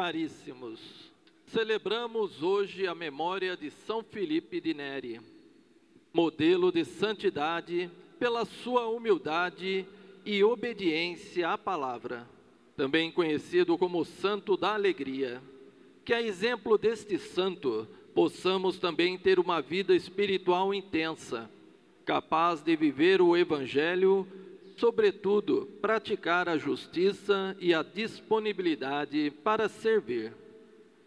Caríssimos, celebramos hoje a memória de São Felipe de Neri, modelo de santidade pela sua humildade e obediência à palavra, também conhecido como Santo da Alegria. Que a exemplo deste santo, possamos também ter uma vida espiritual intensa, capaz de viver o Evangelho sobretudo, praticar a justiça e a disponibilidade para servir.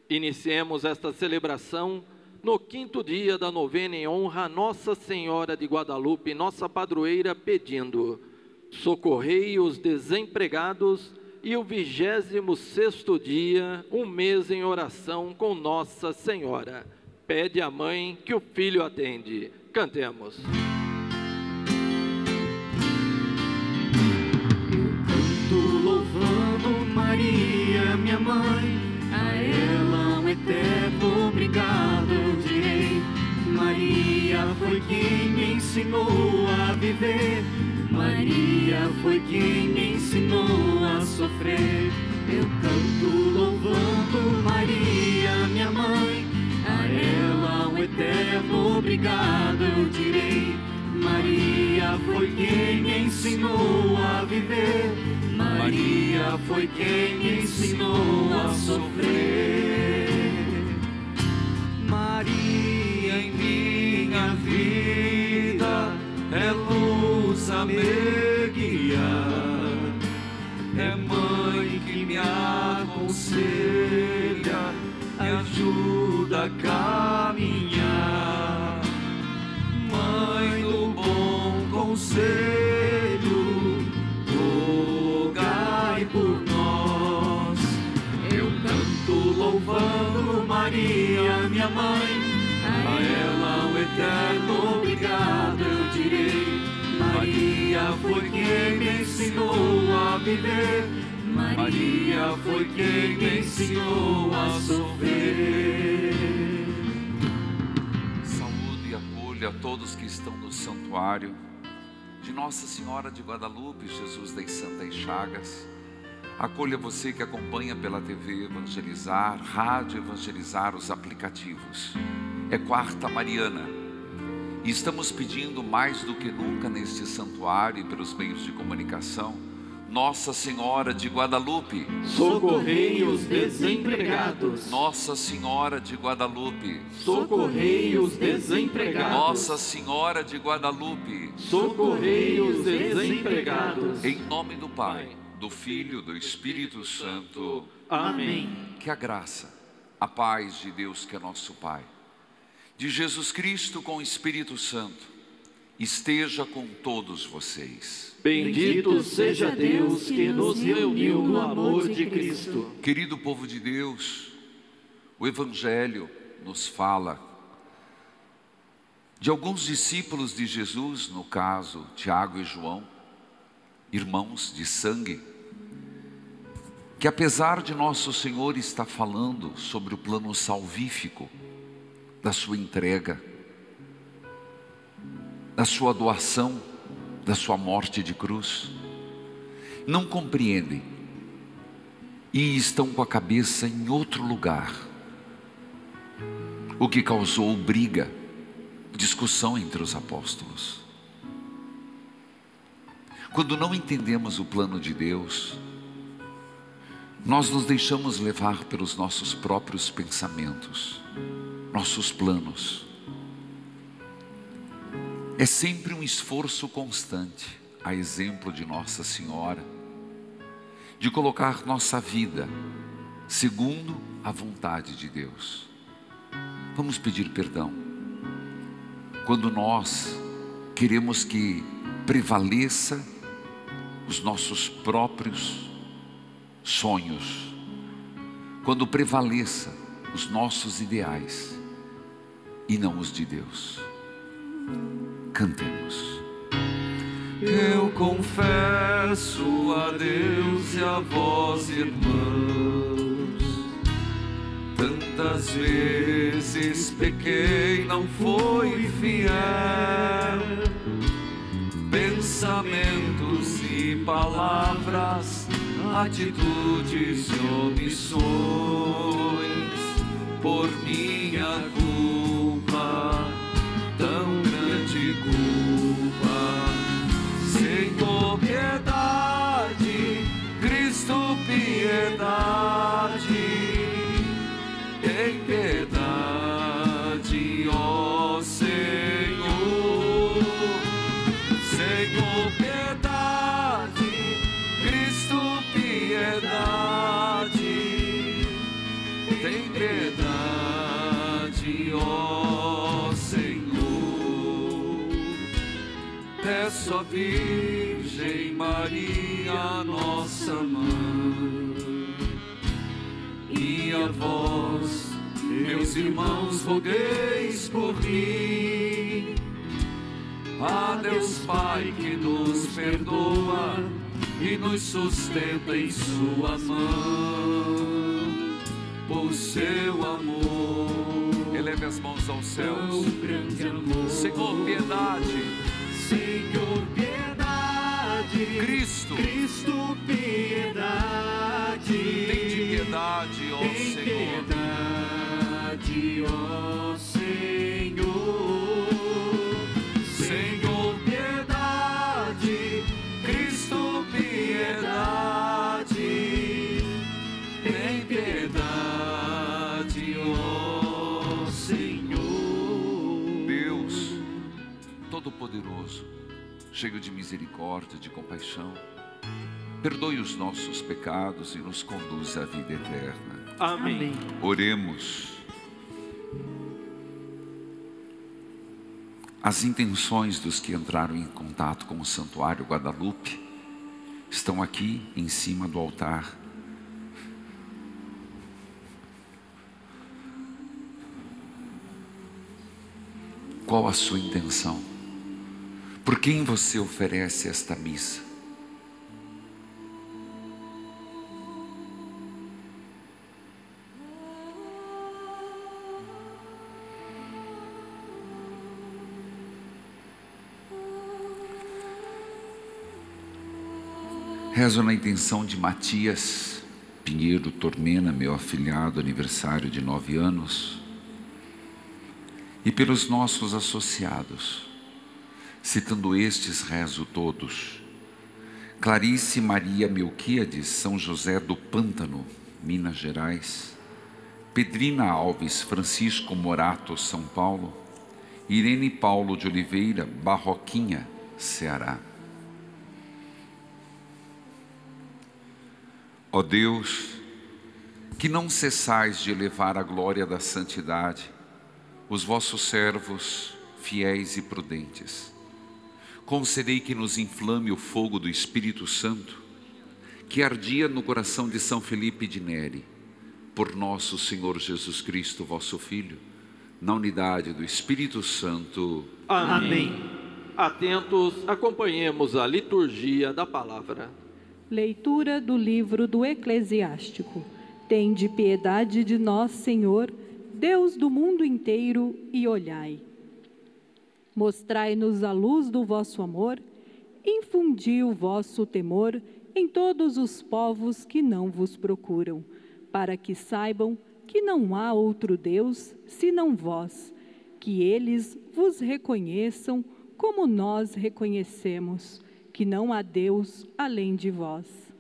Iniciemos esta celebração no quinto dia da novena em honra a Nossa Senhora de Guadalupe, nossa padroeira, pedindo: socorrei os desempregados e o vigésimo sexto dia, um mês em oração com Nossa Senhora. Pede a mãe que o filho atende. Cantemos. Minha mãe, a ela um eterno obrigado direi. Maria foi quem me ensinou a viver, Maria foi quem me ensinou a sofrer. Eu canto louvando Maria, minha mãe, a ela um eterno obrigado eu direi. Maria foi quem me ensinou a viver. Maria foi quem me ensinou a sofrer. Maria em minha vida é luz a me guiar, é mãe que me aconselha, ajuda a caminhar. Conselho, rogai por nós. Eu canto louvando Maria, minha mãe, a ela o eterno obrigado eu direi. Maria foi quem me ensinou a viver, Maria foi quem me ensinou a sofrer. Saúde e acolha a todos que estão no santuário de Nossa Senhora de Guadalupe, Jesus das Santas Chagas. Acolha você que acompanha pela TV Evangelizar, Rádio Evangelizar, os aplicativos. É quarta Mariana. E estamos pedindo mais do que nunca neste santuário e pelos meios de comunicação, Nossa Senhora de Guadalupe, Socorrei os desempregados. Nossa Senhora de Guadalupe, Socorrei os desempregados. Nossa Senhora de Guadalupe, Socorrei os desempregados. Em nome do Pai, do Filho, do Espírito Santo. Amém. Que a graça, a paz de Deus que é nosso Pai, de Jesus Cristo com o Espírito Santo, esteja com todos vocês. Bendito seja Deus que nos reuniu no amor de Cristo. Querido povo de Deus, o Evangelho nos fala de alguns discípulos de Jesus, no caso Tiago e João, irmãos de sangue, que apesar de nosso Senhor estar falando sobre o plano salvífico da sua entrega, da sua doação, da sua morte de cruz, não compreendem e estão com a cabeça em outro lugar, o que causou briga, discussão entre os apóstolos. Quando não entendemos o plano de Deus, nós nos deixamos levar pelos nossos próprios pensamentos, nossos planos. É sempre um esforço constante, a exemplo de Nossa Senhora, de colocar nossa vida segundo a vontade de Deus. Vamos pedir perdão. Quando nós queremos que prevaleça os nossos próprios sonhos, quando prevaleça os nossos ideais e não os de Deus. Cantemos. Eu confesso a Deus e a vós, irmãos, tantas vezes pequei, não fui fiel, pensamentos e palavras atitudes e omissões por minha Virgem Maria, nossa mãe, e a vós, meus irmãos, rogueis por mim. A Deus Pai que nos perdoa e nos sustenta em Sua mão, por seu amor. Eleve as mãos aos céus. Senhor, piedade. Senhor. Cristo, Cristo, piedade. tem de piedade, ó Tem Senhor. Cheio de misericórdia, de compaixão, perdoe os nossos pecados e nos conduz à vida eterna. Amém. Oremos. As intenções dos que entraram em contato com o Santuário Guadalupe estão aqui em cima do altar. Qual a sua intenção? Por quem você oferece esta missa? Rezo na intenção de Matias Pinheiro Tormena, meu afilhado, aniversário de nove anos, e pelos nossos associados, citando estes, rezo todos. Clarice Maria Melquíades, São José do Pântano, Minas Gerais. Pedrina Alves, Francisco Morato, São Paulo. Irene Paulo de Oliveira, Barroquinha, Ceará. Ó Deus, que não cessais de elevar a glória da santidade, os vossos servos, fiéis e prudentes. Concedei que nos inflame o fogo do Espírito Santo, que ardia no coração de São Felipe de Neri, por nosso Senhor Jesus Cristo, vosso Filho, na unidade do Espírito Santo. Amém. Atentos, acompanhemos a liturgia da palavra. Leitura do livro do Eclesiástico. Tende piedade de nós, Senhor, Deus do mundo inteiro, e olhai. Mostrai-nos a luz do vosso amor, infundi o vosso temor em todos os povos que não vos procuram, para que saibam que não há outro Deus senão vós, que eles vos reconheçam como nós reconhecemos, que não há Deus além de vós.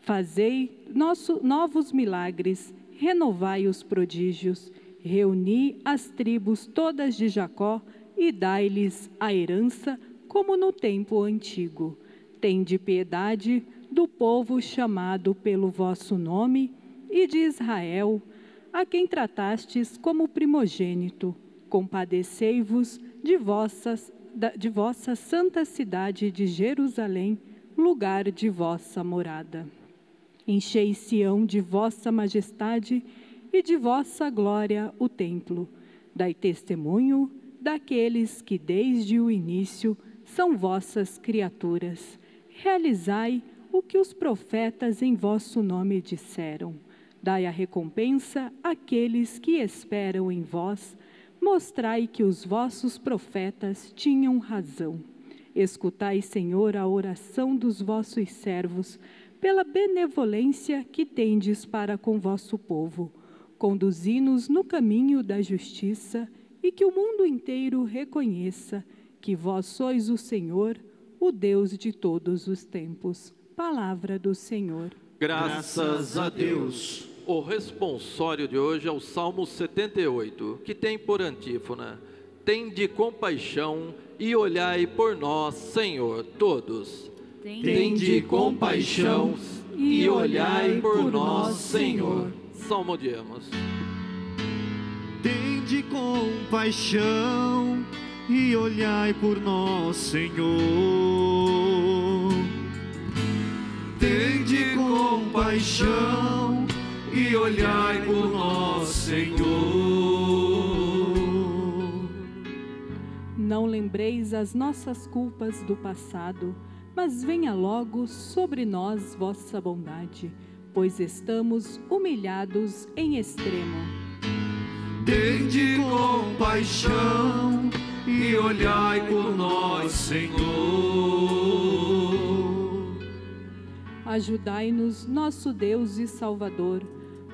Fazei nosso, novos milagres, renovai os prodígios, reuni as tribos todas de Jacó e dai-lhes a herança como no tempo antigo. Tende piedade do povo chamado pelo vosso nome e de Israel, a quem tratastes como primogênito. Compadecei-vos de, de vossa santa cidade de Jerusalém, lugar de vossa morada. Enchei Sião de vossa majestade e de vossa glória o templo. Dai testemunho daqueles que desde o início são vossas criaturas. Realizai o que os profetas em vosso nome disseram. Dai a recompensa àqueles que esperam em vós. Mostrai que os vossos profetas tinham razão. Escutai, Senhor, a oração dos vossos servos, pela benevolência que tendes para com vosso povo. Conduzi-nos no caminho da justiça e que o mundo inteiro reconheça que vós sois o Senhor, o Deus de todos os tempos. Palavra do Senhor. Graças a Deus. O responsório de hoje é o Salmo 78, que tem por antífona: Tende compaixão e olhai por nós, Senhor, todos. Tende compaixão e olhai por nós, Senhor. Salmodiamos. Tende compaixão e olhai por nós, Senhor. Tende compaixão e olhai por nós, Senhor. Não lembreis as nossas culpas do passado, mas venha logo sobre nós vossa bondade, pois estamos humilhados em extremo. Tende compaixão e olhai por nós, Senhor. Ajudai-nos, nosso Deus e Salvador,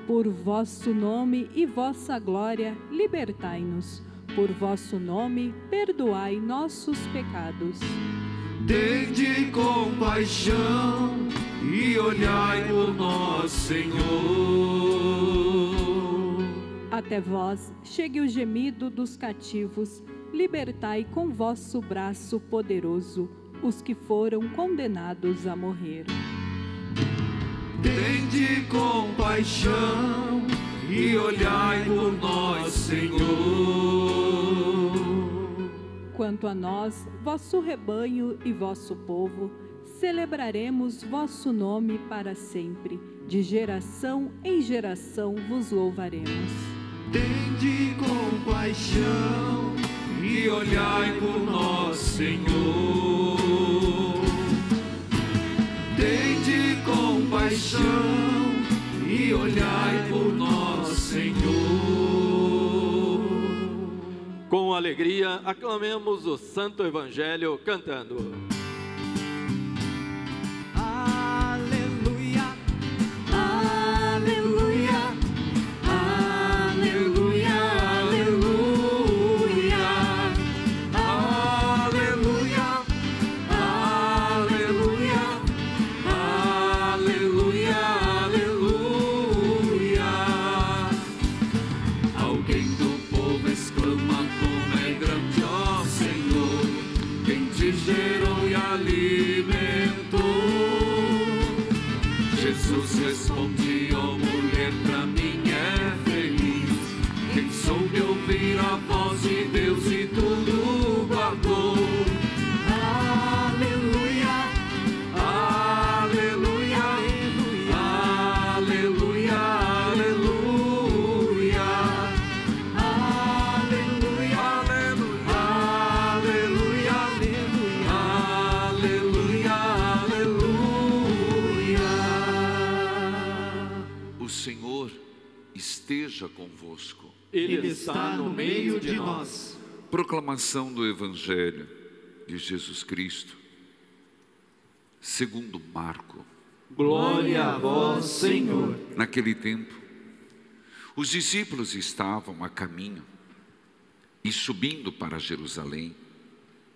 por vosso nome e vossa glória, libertai-nos. Por vosso nome, perdoai nossos pecados. Tende compaixão e olhai por nós, Senhor. Até vós chegue o gemido dos cativos, libertai com vosso braço poderoso os que foram condenados a morrer. Tende compaixão e olhai por nós, Senhor. Quanto a nós, vosso rebanho e vosso povo, celebraremos vosso nome para sempre. De geração em geração vos louvaremos. Tende compaixão e olhai por nós, Senhor. Tende compaixão e olhai por nós, Senhor. Com alegria, aclamemos o Santo Evangelho cantando. Ele está no meio de nós. Proclamação do Evangelho de Jesus Cristo, segundo Marco. Glória a vós, Senhor. Naquele tempo, os discípulos estavam a caminho e subindo para Jerusalém,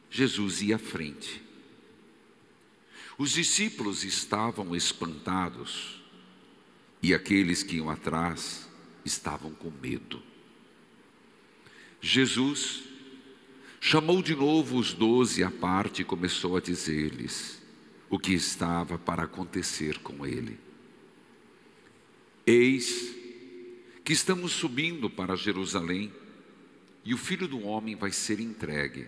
Jesus ia à frente. Os discípulos estavam espantados e aqueles que iam atrás estavam com medo. Jesus chamou de novo os doze à parte e começou a dizer-lhes o que estava para acontecer com ele. Eis que estamos subindo para Jerusalém e o filho do homem vai ser entregue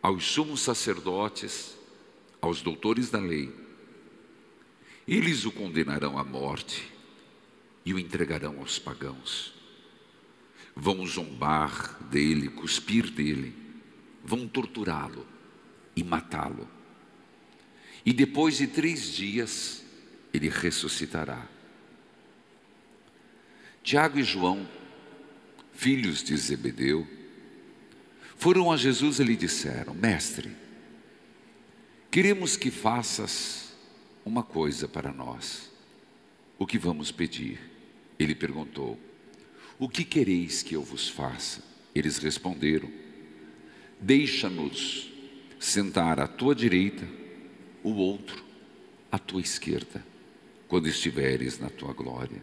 aos sumos sacerdotes, aos doutores da lei. Eles o condenarão à morte e o entregarão aos pagãos. Vão zombar dele, cuspir dele, vão torturá-lo e matá-lo. E depois de três dias, ele ressuscitará. Tiago e João, filhos de Zebedeu, foram a Jesus e lhe disseram: Mestre, queremos que faças uma coisa para nós. O que vamos pedir? Ele perguntou: O que quereis que eu vos faça? Eles responderam: Deixa-nos sentar à tua direita, o outro à tua esquerda, quando estiveres na tua glória.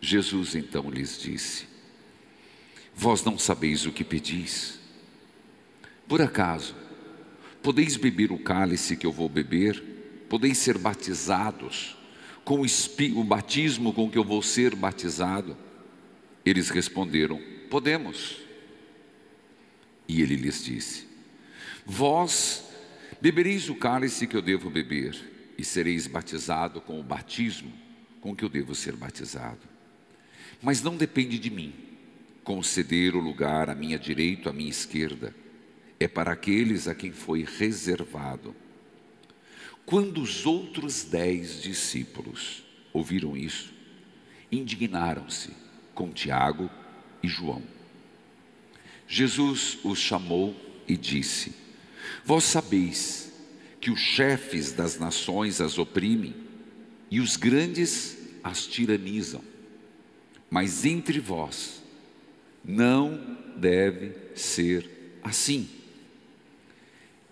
Jesus então lhes disse: Vós não sabeis o que pedis. Por acaso, podeis beber o cálice que eu vou beber? Podeis ser batizados com o, batismo com que eu vou ser batizado? Eles responderam: Podemos. E ele lhes disse: Vós bebereis o cálice que eu devo beber, e sereis batizado com o batismo com que eu devo ser batizado. Mas não depende de mim conceder o lugar à minha direita, à minha esquerda. É para aqueles a quem foi reservado. Quando os outros dez discípulos ouviram isso, indignaram-se com Tiago e João. Jesus os chamou e disse: Vós sabeis que os chefes das nações as oprimem e os grandes as tiranizam, mas entre vós não deve ser assim.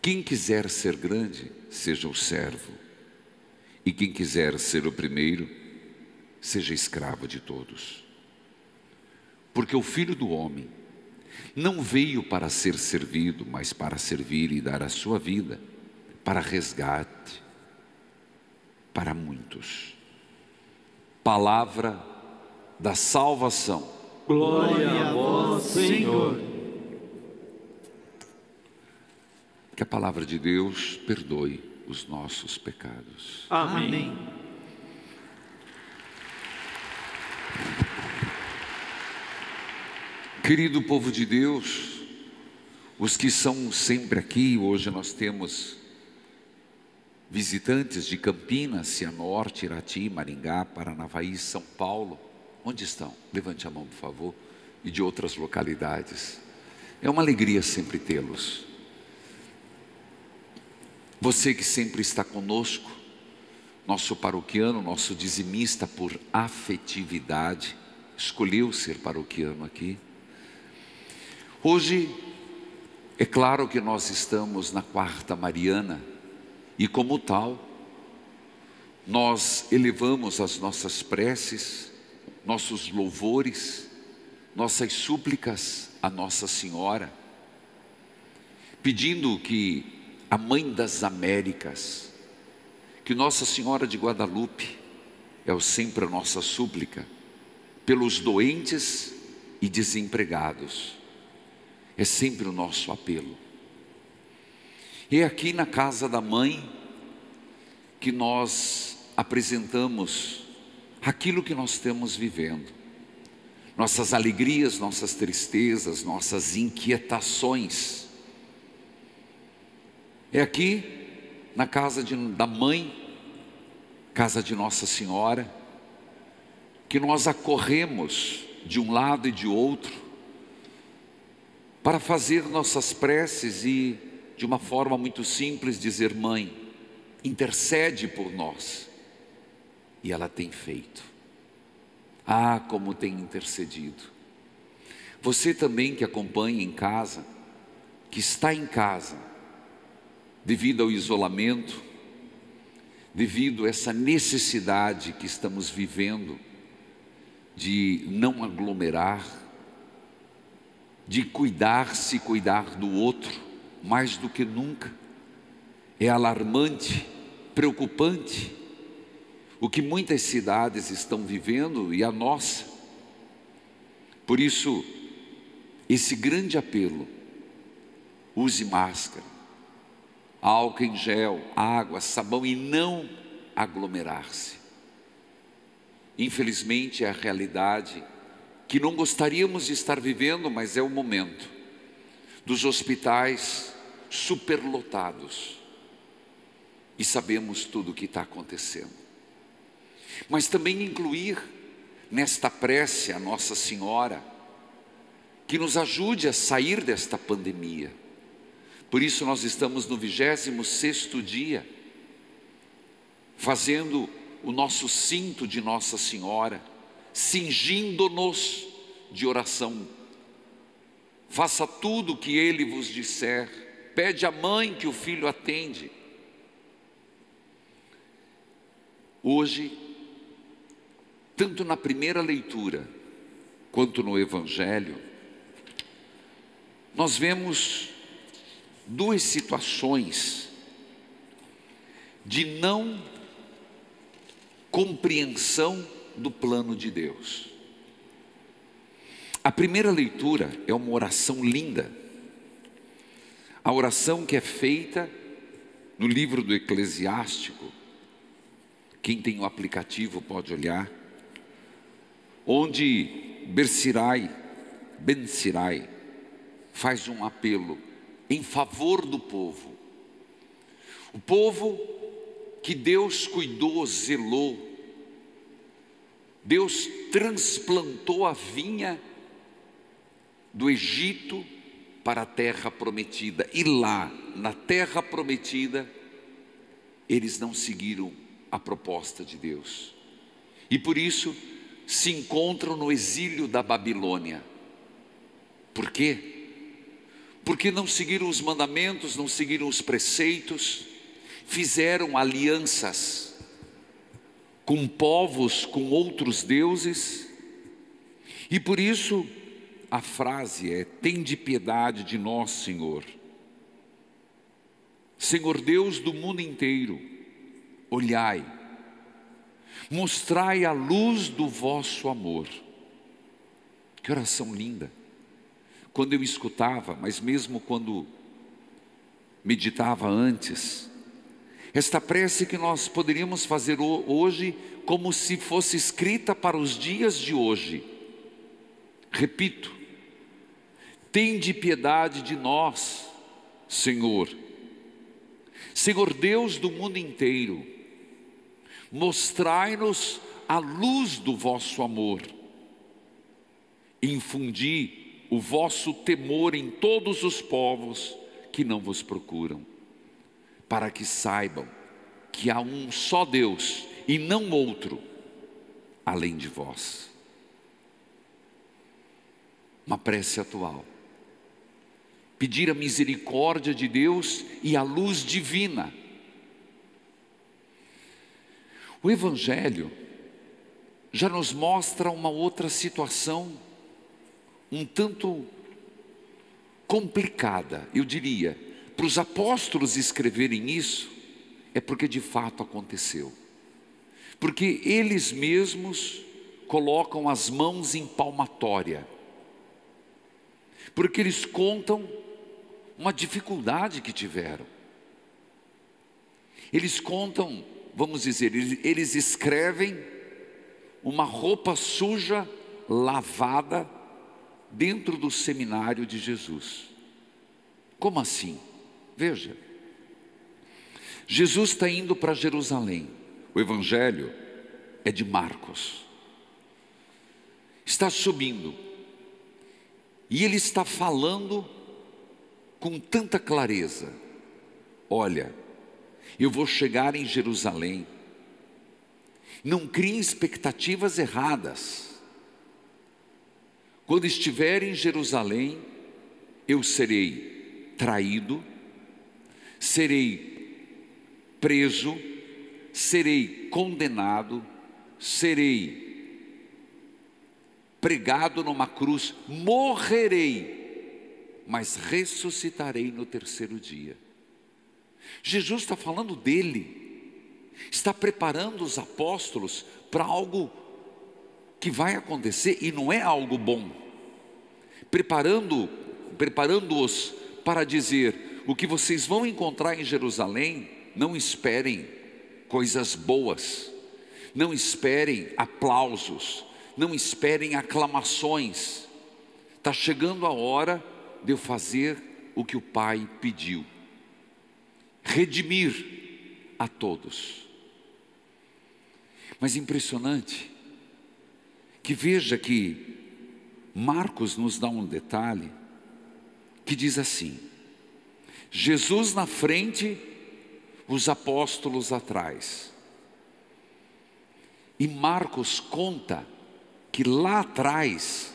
Quem quiser ser grande, seja o servo, e quem quiser ser o primeiro, seja escravo de todos. Porque o filho do homem não veio para ser servido, mas para servir e dar a sua vida para resgate para muitos. Palavra da salvação. Glória a vós, Senhor. Que a palavra de Deus perdoe os nossos pecados. Amém. Querido povo de Deus, os que são sempre aqui, hoje nós temos visitantes de Campinas, Cianorte, Irati, Maringá, Paranavaí, São Paulo. Onde estão? Levante a mão, por favor. E de outras localidades. É uma alegria sempre tê-los. Você que sempre está conosco, nosso paroquiano, nosso dizimista por afetividade, escolheu ser paroquiano aqui. Hoje, é claro que nós estamos na quarta Mariana, e como tal, nós elevamos as nossas preces, nossos louvores, nossas súplicas a Nossa Senhora, pedindo que a Mãe das Américas, que Nossa Senhora de Guadalupe, é sempre a nossa súplica, pelos doentes e desempregados, é sempre o nosso apelo. E é aqui na casa da mãe que nós apresentamos aquilo que nós estamos vivendo, nossas alegrias, nossas tristezas, nossas inquietações. É aqui na casa de, da mãe, casa de Nossa Senhora, que nós acorremos de um lado e de outro para fazer nossas preces e de uma forma muito simples, dizer: Mãe, intercede por nós. E ela tem feito. Ah, como tem intercedido. Você também que acompanha em casa, que está em casa, devido ao isolamento, devido a essa necessidade que estamos vivendo de não aglomerar, de cuidar-se, cuidar do outro, mais do que nunca. É alarmante, preocupante o que muitas cidades estão vivendo e a nossa. Por isso, esse grande apelo: use máscara, álcool em gel, água, sabão e não aglomerar-se. Infelizmente é a realidade que não gostaríamos de estar vivendo, mas é o momento dos hospitais superlotados e sabemos tudo o que está acontecendo. Mas também incluir nesta prece a Nossa Senhora, que nos ajude a sair desta pandemia. Por isso nós estamos no 26 sexto dia, fazendo o nosso cinto de Nossa Senhora, cingindo-nos de oração. Faça tudo o que ele vos disser, pede à mãe que o filho atende. Hoje, tanto na primeira leitura quanto no Evangelho, nós vemos duas situações de não compreensão do plano de Deus. A primeira leitura é uma oração linda, a oração que é feita no livro do Eclesiástico, quem tem o aplicativo pode olhar, onde Bersirai, Ben Sirai, faz um apelo em favor do povo. O povo que Deus cuidou, zelou, Deus transplantou a vinha do Egito para a terra prometida, e lá, na terra prometida, eles não seguiram a proposta de Deus, e por isso se encontram no exílio da Babilônia. Por quê? Porque não seguiram os mandamentos, não seguiram os preceitos, fizeram alianças com povos, com outros deuses, e por isso a frase é: Tende piedade de nós, Senhor. Senhor Deus do mundo inteiro, olhai, mostrai a luz do vosso amor. Que oração linda quando eu escutava, mas mesmo quando meditava antes, esta prece que nós poderíamos fazer hoje como se fosse escrita para os dias de hoje. Repito, tende piedade de nós, Senhor. Senhor Deus do mundo inteiro, mostrai-nos a luz do vosso amor, infundi o vosso temor em todos os povos que não vos procuram, para que saibam que há um só Deus e não outro além de vós. Uma prece atual. Pedir a misericórdia de Deus e a luz divina. O Evangelho já nos mostra uma outra situação um tanto complicada, eu diria, para os apóstolos escreverem isso, é porque de fato aconteceu. Porque eles mesmos colocam as mãos em palmatória. Porque eles contam uma dificuldade que tiveram. Eles contam, vamos dizer, eles, escrevem uma roupa suja, lavada, dentro do seminário de Jesus. Como assim? Veja, Jesus está indo para Jerusalém, o Evangelho é de Marcos, está subindo, e ele está falando com tanta clareza: olha, eu vou chegar em Jerusalém, não criem expectativas erradas, quando estiver em Jerusalém, eu serei traído, serei preso, serei condenado, serei pregado numa cruz, morrerei, mas ressuscitarei no terceiro dia. Jesus está falando dele, está preparando os apóstolos para algo que vai acontecer e não é algo bom. Preparando, preparando-os para dizer: o que vocês vão encontrar em Jerusalém, não esperem coisas boas, não esperem aplausos, não esperem aclamações. Está chegando a hora de eu fazer o que o Pai pediu: redimir a todos. Mas impressionante, que veja que Marcos nos dá um detalhe que diz assim: Jesus na frente, os apóstolos atrás. E Marcos conta que lá atrás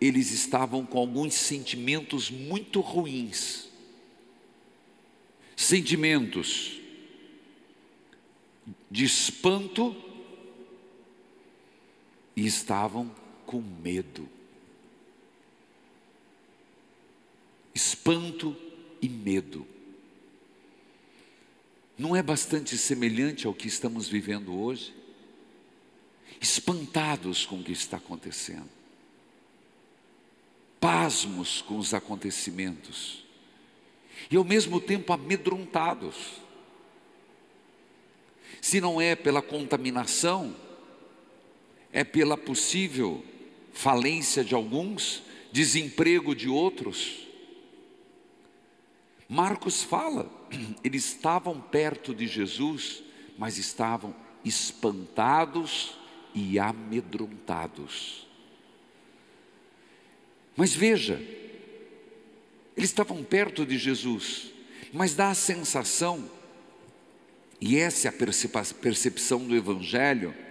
eles estavam com alguns sentimentos muito ruins. Sentimentos de espanto e estavam com medo. Espanto e medo. Não é bastante semelhante ao que estamos vivendo hoje? Espantados com o que está acontecendo, pasmos com os acontecimentos, e ao mesmo tempo amedrontados. Se não é pela contaminação, é pela possível falência de alguns, desemprego de outros. Marcos fala, eles estavam perto de Jesus, mas estavam espantados e amedrontados. Mas veja, eles estavam perto de Jesus, mas dá a sensação, e essa é a percepção do Evangelho,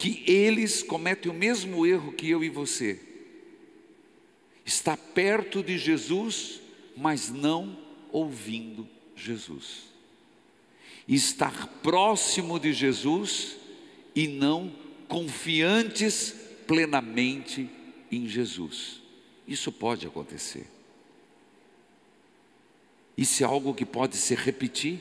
que eles cometem o mesmo erro que eu e você. Está perto de Jesus, mas não ouvindo Jesus. Estar próximo de Jesus e não confiantes plenamente em Jesus. Isso pode acontecer. Isso é algo que pode se repetir.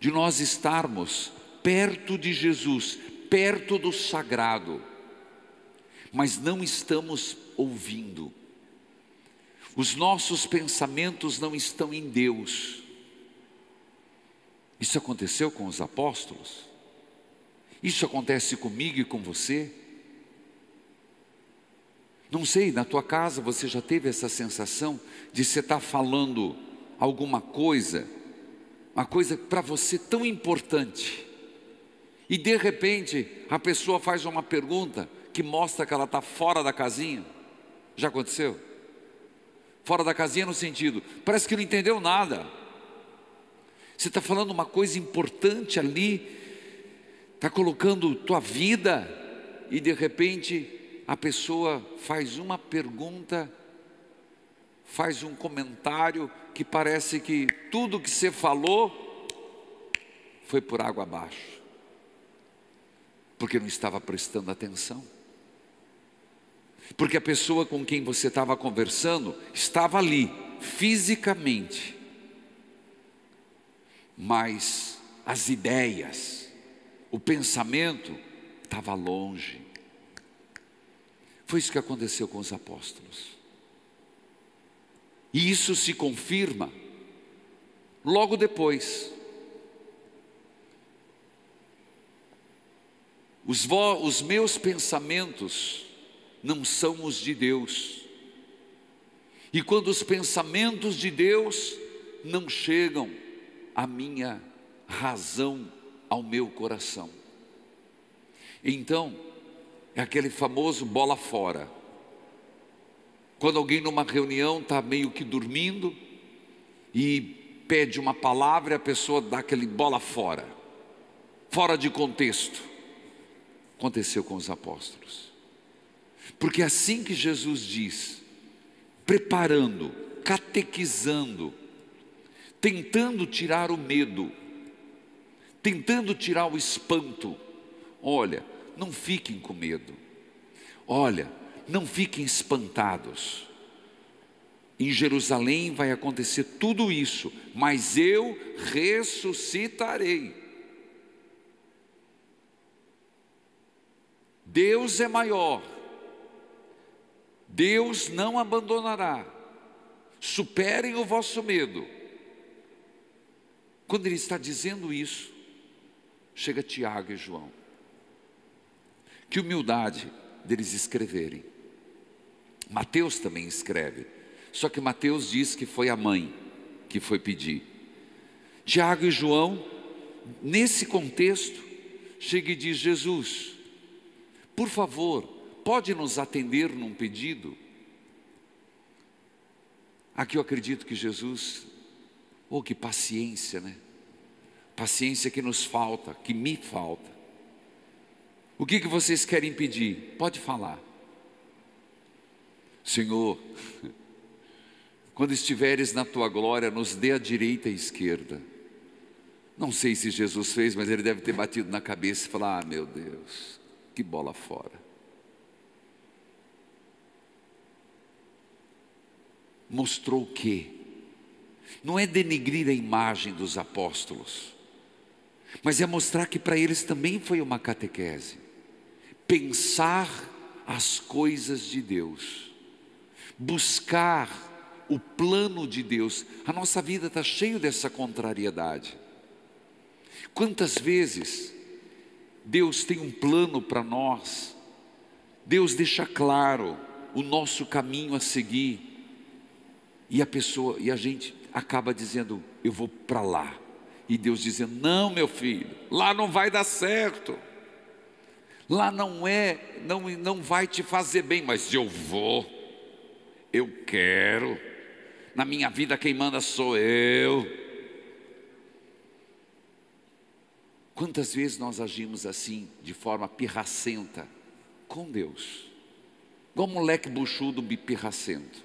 De nós estarmos perto de Jesus, perto do sagrado, mas não estamos ouvindo. Os nossos pensamentos não estão em Deus. Isso aconteceu com os apóstolos? Isso acontece comigo e com você? Não sei, na tua casa você já teve essa sensação de você estar falando alguma coisa, uma coisa para você tão importante, e de repente a pessoa faz uma pergunta que mostra que ela está fora da casinha. Já aconteceu? Fora da casinha no sentido, parece que não entendeu nada. Você está falando uma coisa importante ali, está colocando tua vida, e de repente a pessoa faz uma pergunta, faz um comentário que parece que tudo que você falou foi por água abaixo porque não estava prestando atenção. Porque a pessoa com quem você estava conversando estava ali, fisicamente, mas as ideias, o pensamento estava longe. Foi isso que aconteceu com os apóstolos. E isso se confirma logo depois Os, os meus pensamentos não são os de Deus. E quando os pensamentos de Deus não chegam à minha razão, ao meu coração. Então, é aquele famoso bola fora. Quando alguém numa reunião está meio que dormindo e pede uma palavra, a pessoa dá aquele bola fora, fora de contexto aconteceu com os apóstolos. Porque assim que Jesus diz, preparando, catequizando, tentando tirar o medo, tentando tirar o espanto. Olha, não fiquem com medo. Olha, não fiquem espantados. Em Jerusalém vai acontecer tudo isso, mas eu ressuscitarei. Deus é maior. Deus não abandonará. Superem o vosso medo. Quando ele está dizendo isso, chega Tiago e João. Que humildade deles escreverem. Mateus também escreve. Só que Mateus diz que foi a mãe que foi pedir. Tiago e João, nesse contexto, chega e diz: Jesus, por favor, pode nos atender num pedido? Aqui eu acredito que Jesus, oh que paciência, né? Paciência que nos falta, que me falta. O que, que vocês querem pedir? Pode falar. Senhor, quando estiveres na tua glória, nos dê a direita e a esquerda. Não sei se Jesus fez, mas ele deve ter batido na cabeça e falar: Ah, meu Deus, que bola fora. Mostrou o quê? Não é denegrir a imagem dos apóstolos, mas é mostrar que para eles também foi uma catequese. Pensar as coisas de Deus, buscar o plano de Deus. A nossa vida está cheia dessa contrariedade. Quantas vezes Deus tem um plano para nós, Deus deixa claro o nosso caminho a seguir, e a pessoa, e a gente acaba dizendo, eu vou para lá, e Deus dizendo, não meu filho, lá não vai dar certo, lá não é, não, não vai te fazer bem, mas eu vou, eu quero, na minha vida quem manda sou eu. Quantas vezes nós agimos assim, de forma pirracenta, com Deus? Igual moleque buchudo pirracento,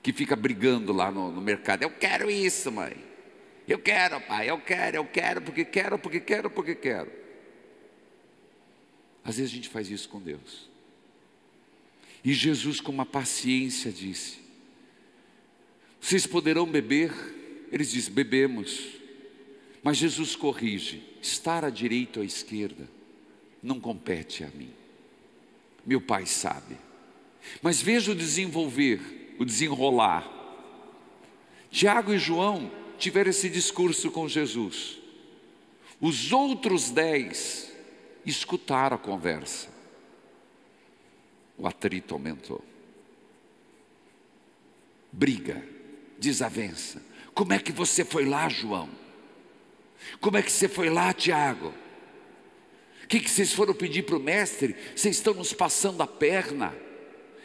que fica brigando lá no, no mercado. Eu quero isso, mãe. Eu quero, pai. Eu quero, eu quero, porque quero, porque quero, porque quero. Às vezes a gente faz isso com Deus. E Jesus, com uma paciência, disse: Vocês poderão beber? Eles dizem: Bebemos. Mas Jesus corrige: estar à direita ou à esquerda não compete a mim. Meu Pai sabe. Mas veja o desenvolver, o desenrolar. Tiago e João tiveram esse discurso com Jesus. Os outros dez escutaram a conversa o atrito aumentou. Briga, desavença. Como é que você foi lá, João? Como é que você foi lá, Tiago? O que, que vocês foram pedir para o mestre? Vocês estão nos passando a perna.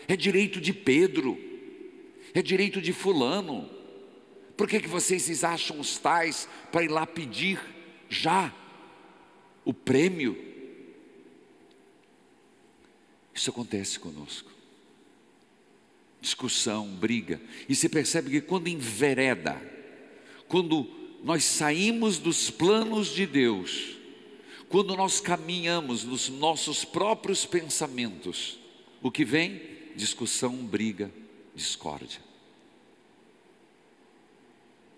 É direito de Pedro, é direito de Fulano. Por que, que vocês acham os tais para ir lá pedir já o prêmio? Isso acontece conosco. Discussão, briga. E você percebe que quando envereda, quando nós saímos dos planos de Deus, quando nós caminhamos nos nossos próprios pensamentos, o que vem? Discussão, briga, discórdia.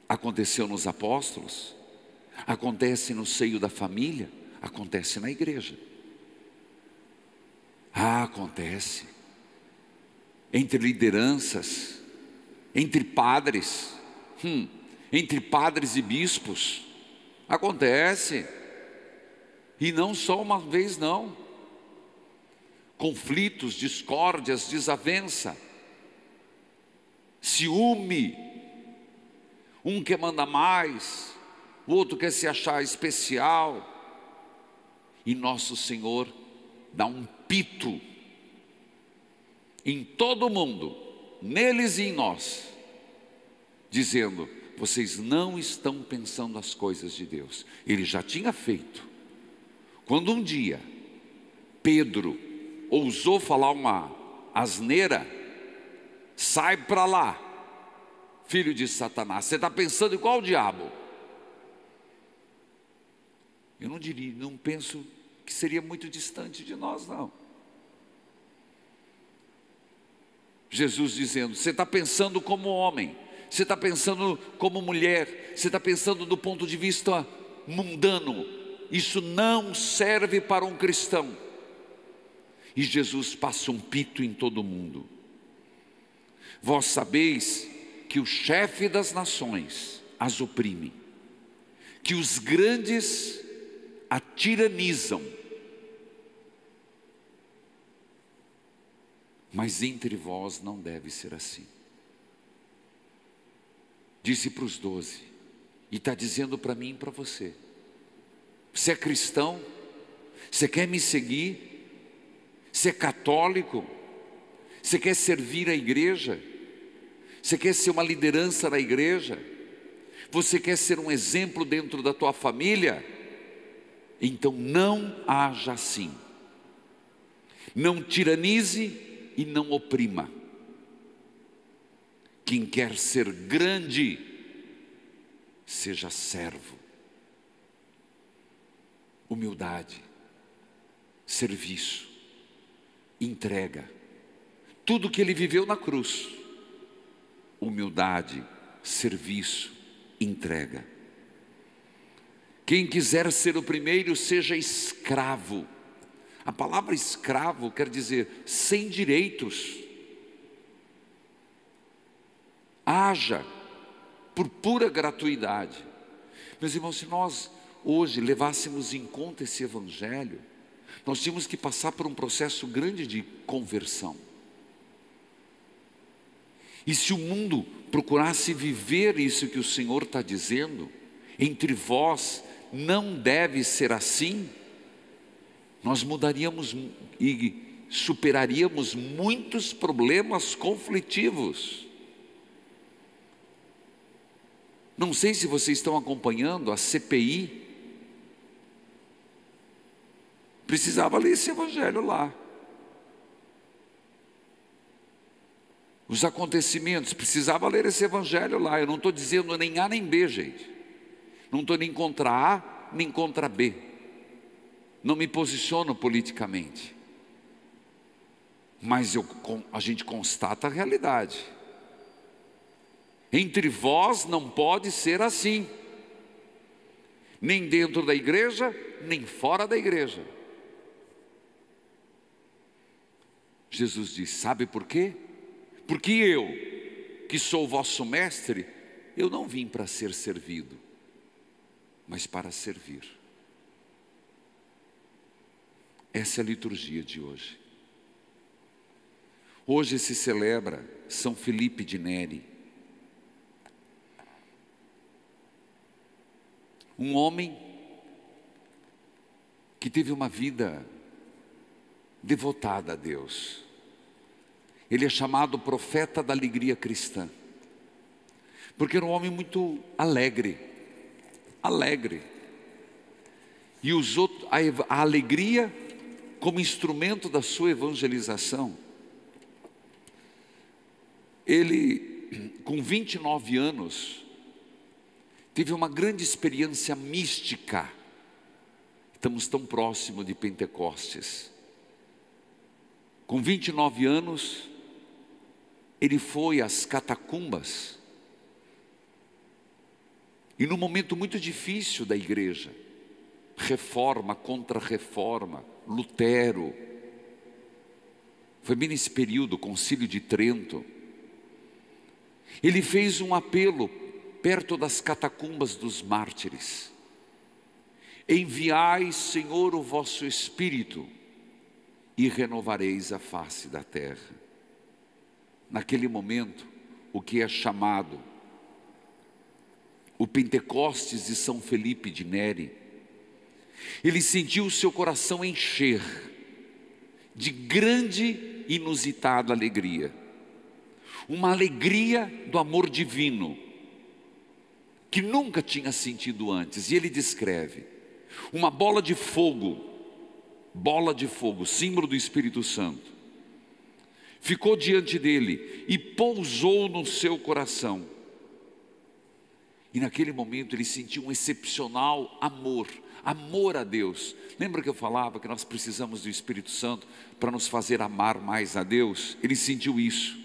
Aconteceu nos apóstolos, acontece no seio da família, acontece na igreja. Ah, acontece. Entre lideranças, entre padres, hum, entre padres e bispos, acontece. E não só uma vez, não. Conflitos, discórdias, desavença, ciúme. Um quer mandar mais, o outro quer se achar especial. E nosso Senhor dá um pito em todo o mundo, neles e em nós, dizendo: vocês não estão pensando as coisas de Deus. Ele já tinha feito. Quando um dia Pedro ousou falar uma asneira, sai para lá, filho de Satanás. Você está pensando em qual diabo? Eu não diria, não penso que seria muito distante de nós, não. Jesus dizendo: você está pensando como homem, você está pensando como mulher, você está pensando do ponto de vista mundano, isso não serve para um cristão. E Jesus passa um pito em todo mundo. Vós sabeis que o chefe das nações as oprime, que os grandes a tiranizam. Mas entre vós não deve ser assim. Disse para os doze, e está dizendo para mim e para você: você é cristão? Você quer me seguir? Você é católico? Você quer servir a igreja? Você quer ser uma liderança na igreja? Você quer ser um exemplo dentro da tua família? Então não haja assim. Não tiranize e não oprima. Quem quer ser grande, seja servo. Humildade, serviço, entrega. Tudo que ele viveu na cruz. Humildade, serviço, entrega. Quem quiser ser o primeiro, seja escravo. A palavra escravo quer dizer sem direitos. Haja por pura gratuidade. Meus irmãos, se nós hoje levássemos em conta esse evangelho, nós tínhamos que passar por um processo grande de conversão. E se o mundo procurasse viver isso que o Senhor está dizendo, entre vós não deve ser assim, nós mudaríamos e superaríamos muitos problemas conflitivos. Não sei se vocês estão acompanhando a CPI. Precisava ler esse evangelho lá. os acontecimentos, precisava ler esse evangelho lá. Eu não estou dizendo nem A nem B, gente. Não estou nem contra A nem contra B. Não me posiciono politicamente. Mas eu, a gente constata a realidade. Entre vós não pode ser assim, nem dentro da igreja, nem fora da igreja. Jesus diz: Sabe por quê? Porque eu, que sou vosso mestre, eu não vim para ser servido, mas para servir. Essa é a liturgia de hoje. Hoje se celebra São Felipe de Neri. Um homem que teve uma vida devotada a Deus. Ele é chamado profeta da alegria cristã. Porque era um homem muito alegre. Alegre. E usou a, alegria como instrumento da sua evangelização. Ele, com 29 anos, teve uma grande experiência mística. Estamos tão próximo de Pentecostes. Com 29 anos, ele foi às catacumbas. E num momento muito difícil da igreja, reforma contra reforma, Lutero, foi bem nesse período, concílio de Trento, ele fez um apelo perto das catacumbas dos mártires: Enviai, Senhor, o vosso Espírito, e renovareis a face da terra. Naquele momento, o que é chamado o Pentecostes de São Felipe de Neri. Ele sentiu o seu coração encher de grande, inusitada alegria, uma alegria do amor divino, que nunca tinha sentido antes, e ele descreve: uma bola de fogo, bola de fogo, símbolo do Espírito Santo, ficou diante dele e pousou no seu coração. E naquele momento ele sentiu um excepcional amor, amor a Deus. Lembra que eu falava que nós precisamos do Espírito Santo para nos fazer amar mais a Deus? Ele sentiu isso.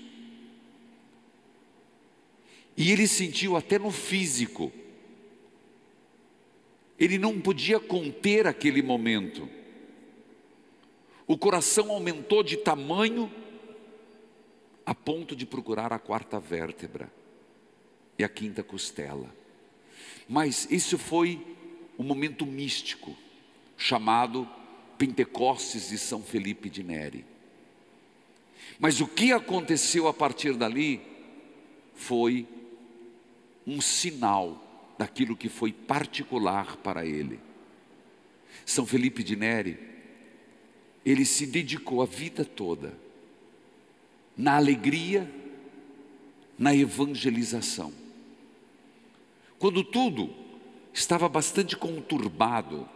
E ele sentiu até no físico. Ele não podia conter aquele momento. O coração aumentou de tamanho a ponto de procurar a quarta vértebra e a quinta costela. Mas isso foi um momento místico, chamado Pentecostes de São Felipe de Neri. Mas o que aconteceu a partir dali foi um sinal daquilo que foi particular para ele. São Felipe de Neri, ele se dedicou a vida toda na alegria, na evangelização. Quando tudo estava bastante conturbado,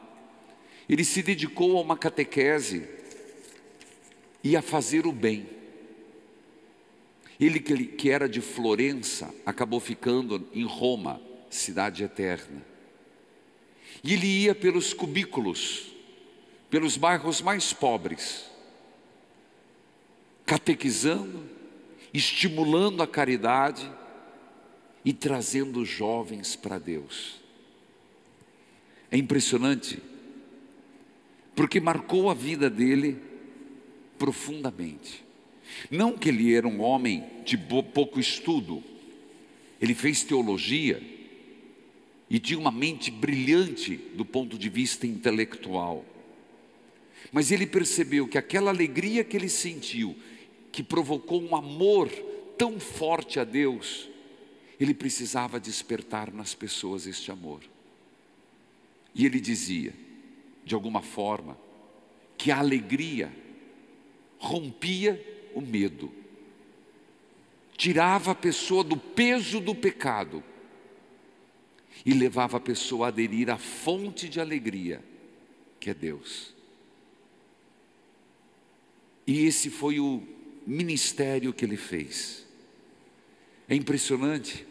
Ele se dedicou a uma catequese e a fazer o bem. Ele que era de Florença acabou ficando em Roma, cidade eterna. E ele ia pelos cubículos, pelos bairros mais pobres, catequizando, estimulando a caridade e trazendo jovens para Deus. É impressionante, porque marcou a vida dele profundamente. Não que ele era um homem de pouco estudo, ele fez teologia e tinha uma mente brilhante do ponto de vista intelectual. Mas ele percebeu que aquela alegria que ele sentiu, que provocou um amor tão forte a Deus, ele precisava despertar nas pessoas este amor. E ele dizia, de alguma forma, que a alegria rompia o medo, tirava a pessoa do peso do pecado e levava a pessoa a aderir à fonte de alegria, que é Deus. E esse foi o ministério que ele fez. É impressionante,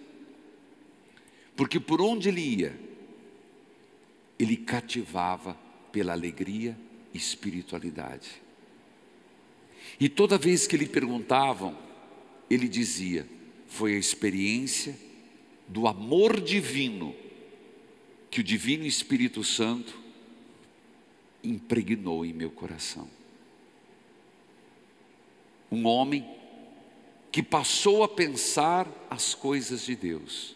porque por onde ele ia, ele cativava pela alegria e espiritualidade. E toda vez que lhe perguntavam, ele dizia: foi a experiência do amor divino que o Divino Espírito Santo impregnou em meu coração. Um homem que passou a pensar as coisas de Deus.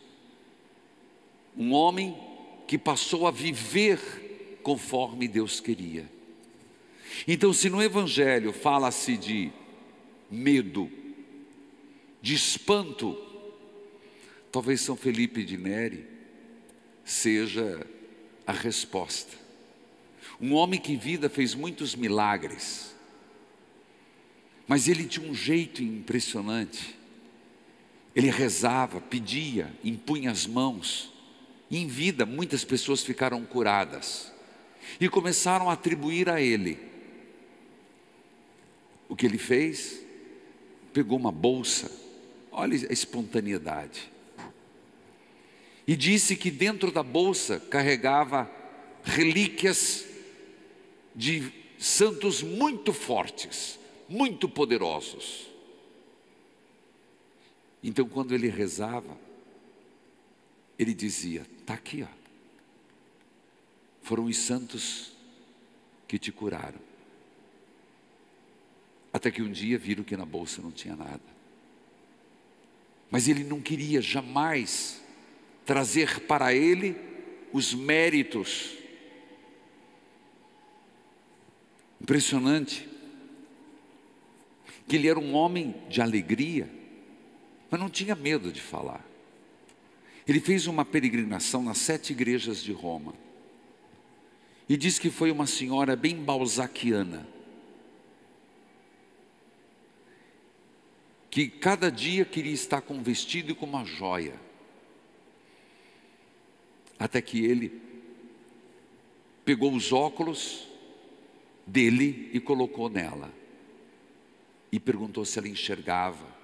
Um homem que passou a viver conforme Deus queria. Então, se no Evangelho fala-se de medo, de espanto, talvez São Felipe de Neri seja a resposta. Um homem que em vida fez muitos milagres, mas ele tinha um jeito impressionante. Ele rezava, pedia, impunha as mãos, e em vida muitas pessoas ficaram curadas e começaram a atribuir a ele o que ele fez? Pegou uma bolsa, olha a espontaneidade, e disse que dentro da bolsa carregava relíquias de santos muito fortes, muito poderosos. Então, quando ele rezava, ele dizia: Está aqui, ó. Foram os santos que te curaram. Até que um dia viram que na bolsa não tinha nada. Mas ele não queria jamais trazer para ele os méritos. Impressionante. Que ele era um homem de alegria, mas não tinha medo de falar. Ele fez uma peregrinação nas sete igrejas de Roma. E diz que foi uma senhora bem balzaquiana que cada dia queria estar com um vestido e com uma joia. Até que ele pegou os óculos dele e colocou nela. E perguntou se ela enxergava.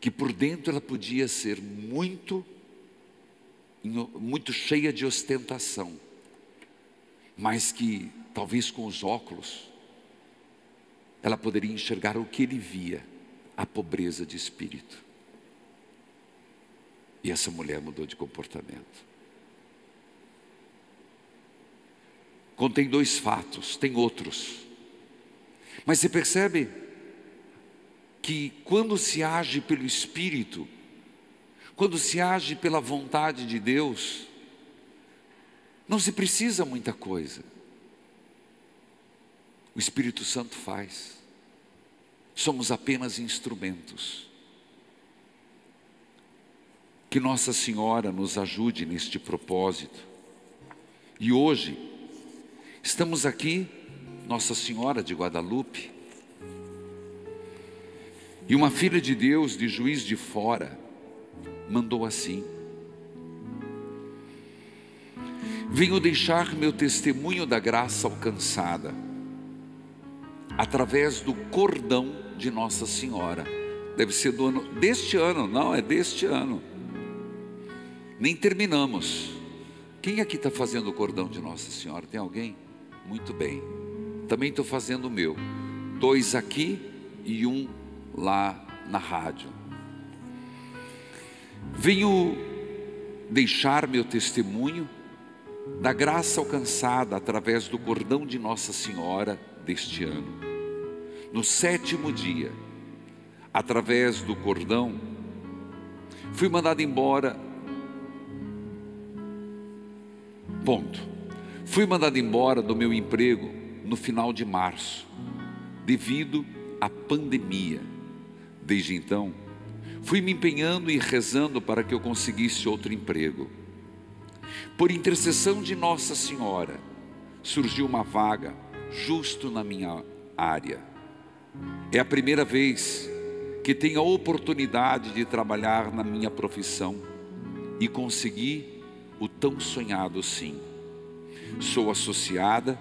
Que por dentro ela podia ser muito, muito cheia de ostentação. Mas que talvez com os óculos ela poderia enxergar o que ele via a pobreza de espírito. E essa mulher mudou de comportamento. Contém dois fatos, tem outros. Mas você percebe que quando se age pelo Espírito, quando se age pela vontade de Deus, não se precisa muita coisa. O Espírito Santo faz somos apenas instrumentos. Que Nossa Senhora nos ajude neste propósito. E hoje, estamos aqui, Nossa Senhora de Guadalupe, e uma filha de Deus, de juiz de fora, mandou assim: Venho deixar meu testemunho da graça alcançada através do cordão de Nossa Senhora. Deve ser do ano deste ano, não, é deste ano. Nem terminamos. Quem aqui está fazendo o cordão de Nossa Senhora? Tem alguém? Muito bem. Também estou fazendo o meu. Dois aqui e um lá na rádio. Venho deixar meu testemunho da graça alcançada através do cordão de Nossa Senhora deste ano. No sétimo dia, através do cordão, fui mandado embora. Ponto. Fui mandado embora do meu emprego no final de março, devido à pandemia. Desde então, fui me empenhando e rezando para que eu conseguisse outro emprego. Por intercessão de Nossa Senhora, surgiu uma vaga justo na minha área. É a primeira vez que tenho a oportunidade de trabalhar na minha profissão e consegui o tão sonhado sim. Sou associada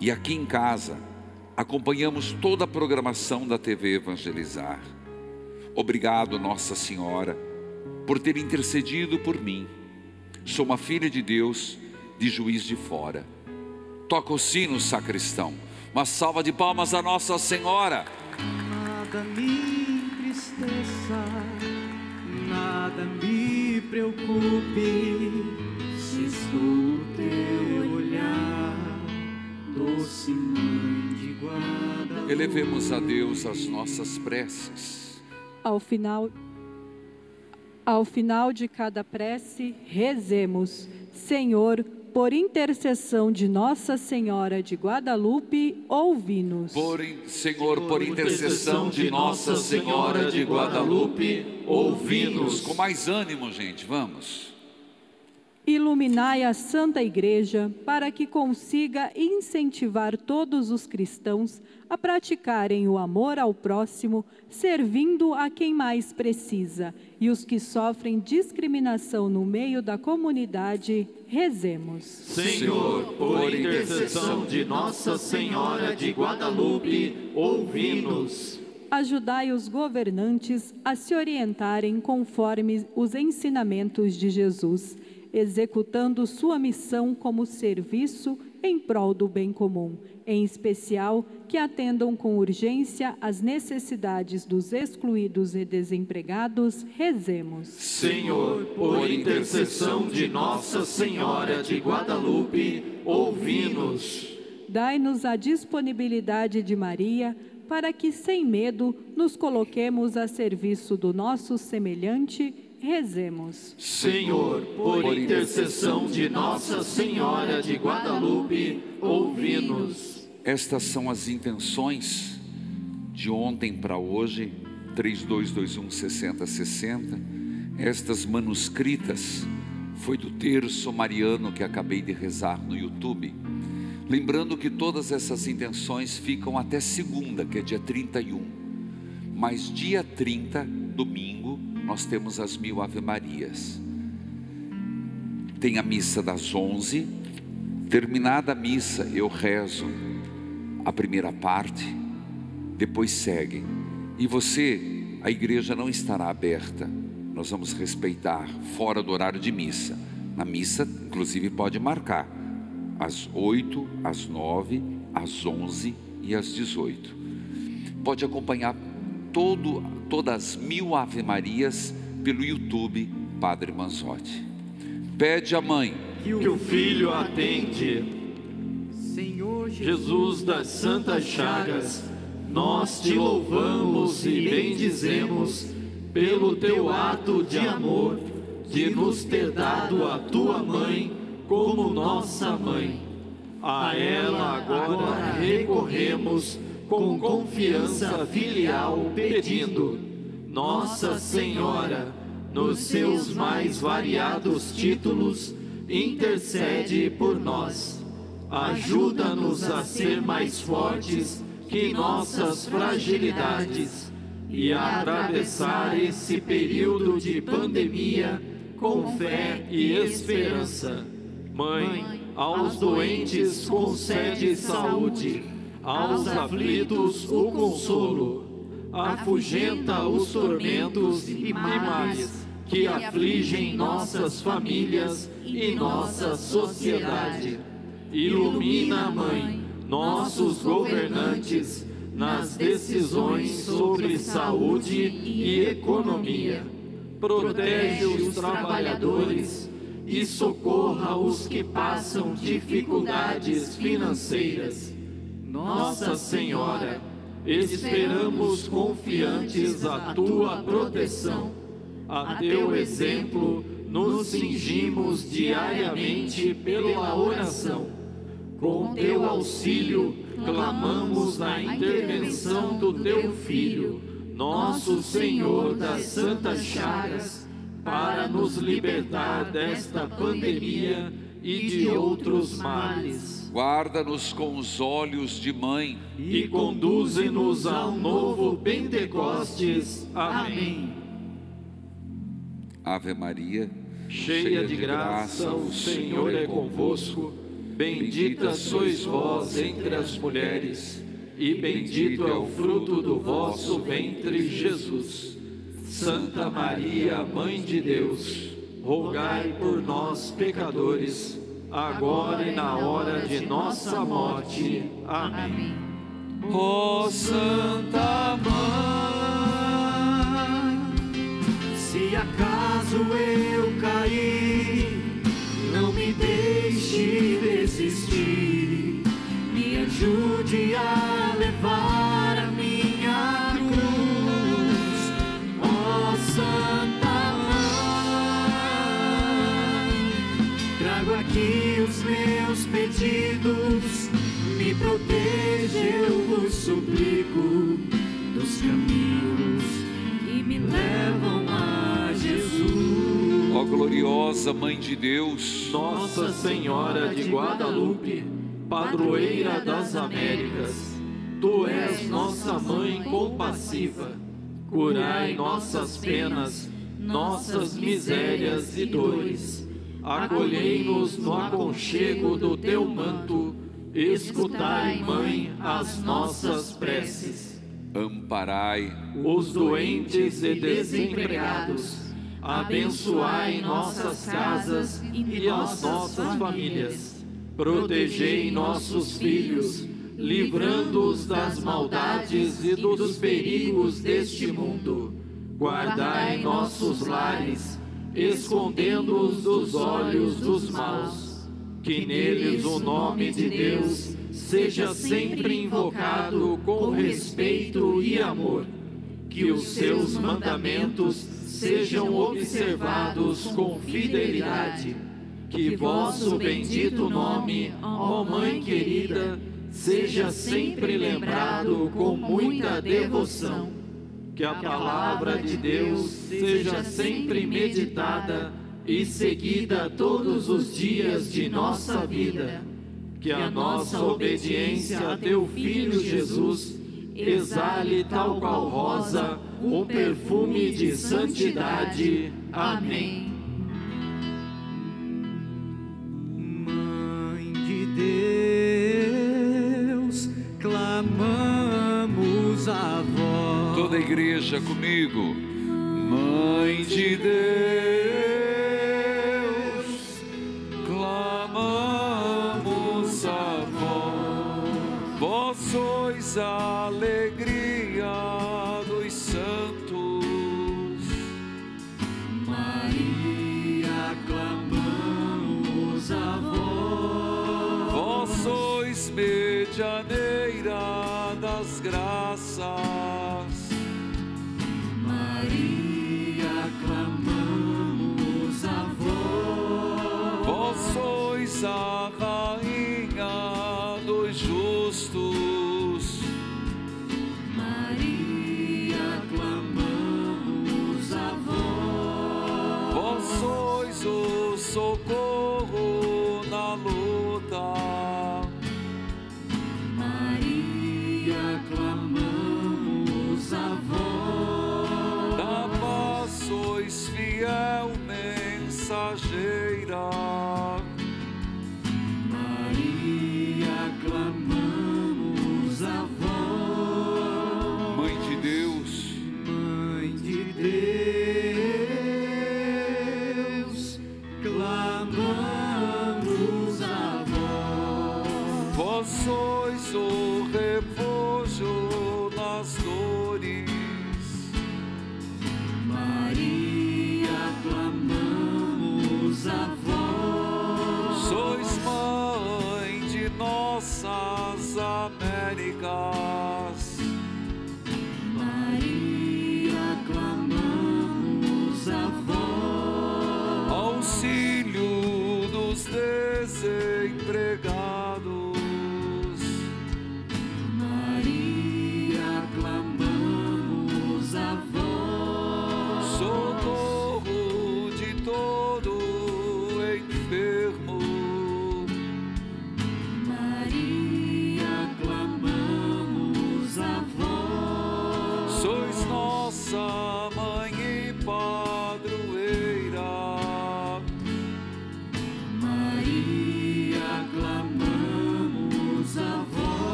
e aqui em casa acompanhamos toda a programação da TV Evangelizar. Obrigado, Nossa Senhora, por ter intercedido por mim. Sou uma filha de Deus, de juiz de fora. Toca o sino, sacristão. Uma salva de palmas a Nossa Senhora. Nada me entristeça, nada me preocupe, se estou no teu olhar, doce mãe de guarda. Elevemos a Deus as nossas preces. Ao final, ao final de cada prece, rezemos: Senhor, por intercessão de Nossa Senhora de Guadalupe, ouvi-nos. Senhor, por intercessão de Nossa Senhora de Guadalupe, ouvi-nos. Com mais ânimo, gente, vamos. Iluminai a Santa Igreja para que consiga incentivar todos os cristãos a praticarem o amor ao próximo, servindo a quem mais precisa, e os que sofrem discriminação no meio da comunidade, rezemos. Senhor, por intercessão de Nossa Senhora de Guadalupe, ouvi-nos. Ajudai os governantes a se orientarem conforme os ensinamentos de Jesus, executando sua missão como serviço em prol do bem comum, em especial que atendam com urgência às necessidades dos excluídos e desempregados, rezemos. Senhor, por intercessão de Nossa Senhora de Guadalupe, ouvi-nos. Dai-nos a disponibilidade de Maria, para que, sem medo, nos coloquemos a serviço do nosso semelhante, rezemos. Senhor, por intercessão de Nossa Senhora de Guadalupe, ouvi-nos. Estas são as intenções de ontem para hoje, 3221 6060. Estas manuscritas foi do terço mariano que acabei de rezar no YouTube. Lembrando que todas essas intenções ficam até segunda, que é dia 31. Mas dia 30, domingo, nós temos as mil Ave Marias. Tem a missa das 11. Terminada a missa, eu rezo a primeira parte, depois segue. E você, a igreja não estará aberta. Nós vamos respeitar fora do horário de missa. Na missa, inclusive, pode marcar às 8, às 9, às 11 e às 18. Pode acompanhar todo, todas as mil Ave Marias pelo YouTube Padre Manzotti. Pede a mãe, Que o Filho atende. Senhor Jesus das Santas Chagas, nós te louvamos e bendizemos pelo teu ato de amor, de nos ter dado a tua mãe como nossa mãe. A ela agora recorremos com confiança filial, pedindo: Nossa Senhora, nos seus mais variados títulos, intercede por nós. Ajuda-nos a ser mais fortes que nossas fragilidades e a atravessar esse período de pandemia com fé e esperança. Mãe, aos doentes concede saúde, aos aflitos o consolo, afugenta os tormentos e males que afligem nossas famílias e nossa sociedade. Ilumina, Mãe, nossos governantes nas decisões sobre saúde e economia. Protege os trabalhadores e socorra os que passam dificuldades financeiras. Nossa Senhora, esperamos confiantes a tua proteção. A teu exemplo, nos cingimos diariamente pela oração. Com teu auxílio, clamamos na intervenção do teu Filho, nosso Senhor das Santas Chagas, para nos libertar desta pandemia e de outros males. Guarda-nos com os olhos de mãe E conduze-nos ao novo Pentecostes. Amém. Ave Maria, Cheia de graça, o Senhor é convosco. Bendita sois vós entre as mulheres, e bendito é o fruto do vosso ventre, Jesus. Santa Maria, Mãe de Deus, rogai por nós, pecadores, agora e na hora de nossa morte. Amém. ó Santa Mãe, se acaso eu cair, não me deixe desistir, me ajude a ó gloriosa Mãe de Deus, Nossa Senhora de Guadalupe, padroeira das Américas, tu és nossa mãe compassiva. Curai nossas penas, nossas misérias e dores. Acolhei-nos no aconchego do teu manto. Escutai, Mãe, as nossas preces. amparai Os doentes e desempregados. Abençoai nossas casas e as nossas famílias. Protegei nossos filhos, livrando-os das maldades e dos perigos deste mundo. Guardai nossos lares, escondendo-os dos olhos dos maus. Que neles o nome de Deus seja sempre invocado com respeito e amor. Que os seus mandamentos sejam observados com fidelidade. Que vosso bendito nome, ó Mãe querida, seja sempre lembrado com muita devoção. Que a palavra de Deus seja sempre meditada e seguida todos os dias de nossa vida. Que a nossa obediência a teu Filho Jesus exale tal qual rosa um perfume de santidade. Amém. Mãe de Deus, clamamos a vós. toda a igreja comigo. Mãe de Deus,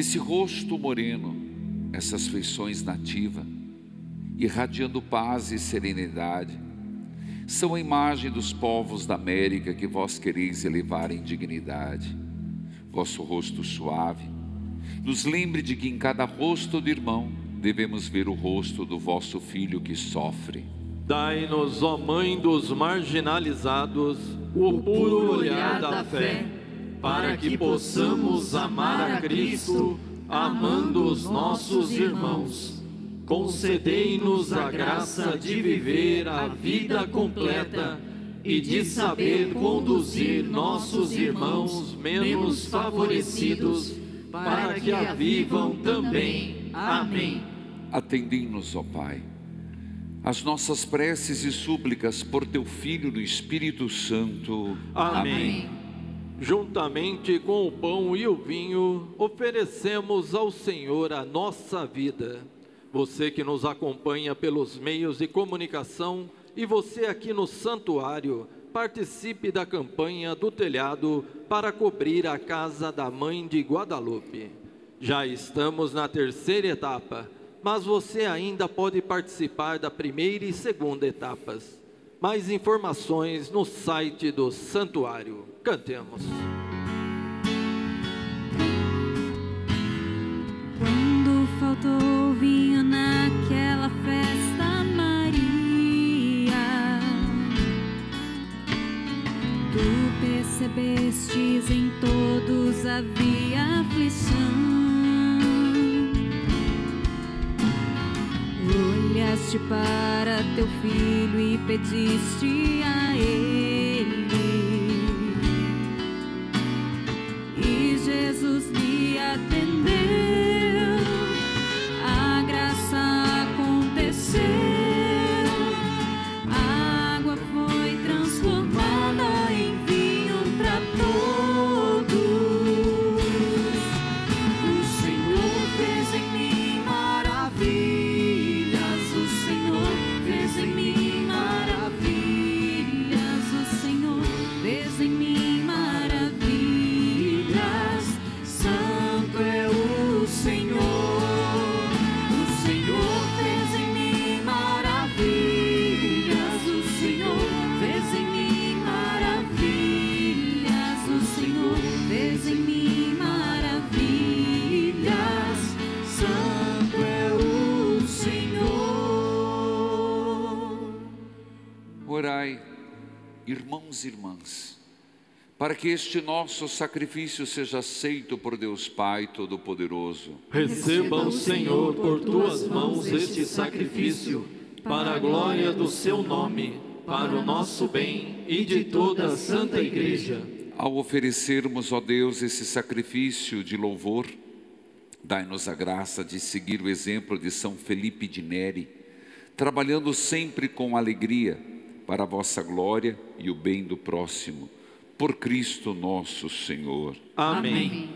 esse rosto moreno, essas feições nativas, irradiando paz e serenidade, são a imagem dos povos da América que vós quereis elevar em dignidade. Vosso rosto suave, nos lembre de que em cada rosto do irmão devemos ver o rosto do vosso filho que sofre. Dai-nos, ó Mãe dos marginalizados, o puro olhar da fé, para que possamos amar a Cristo, amando os nossos irmãos. Concedei-nos a graça de viver a vida completa e de saber conduzir nossos irmãos menos favorecidos, para que a vivam também. Amém. Atendei-nos, ó Pai, as nossas preces e súplicas por teu Filho no Espírito Santo. Amém. Juntamente com o pão e o vinho, oferecemos ao Senhor a nossa vida. Você que nos acompanha pelos meios de comunicação e você aqui no santuário, participe da campanha do telhado para cobrir a casa da mãe de Guadalupe. Já estamos na terceira etapa, mas você ainda pode participar da primeira e segunda etapas. Mais informações no site do santuário. Cantemos. Quando faltou vinho naquela festa, Maria, tu percebestes em todos havia aflição. Olhaste para teu filho e pediste a ele. Para que este nosso sacrifício seja aceito por Deus Pai Todo-Poderoso. Receba o Senhor por tuas mãos este sacrifício, para a glória do seu nome, para o nosso bem e de toda a Santa Igreja. Ao oferecermos, ó Deus, esse sacrifício de louvor, dai-nos a graça de seguir o exemplo de São Felipe de Neri, trabalhando sempre com alegria para a vossa glória e o bem do próximo. Por Cristo nosso Senhor. Amém.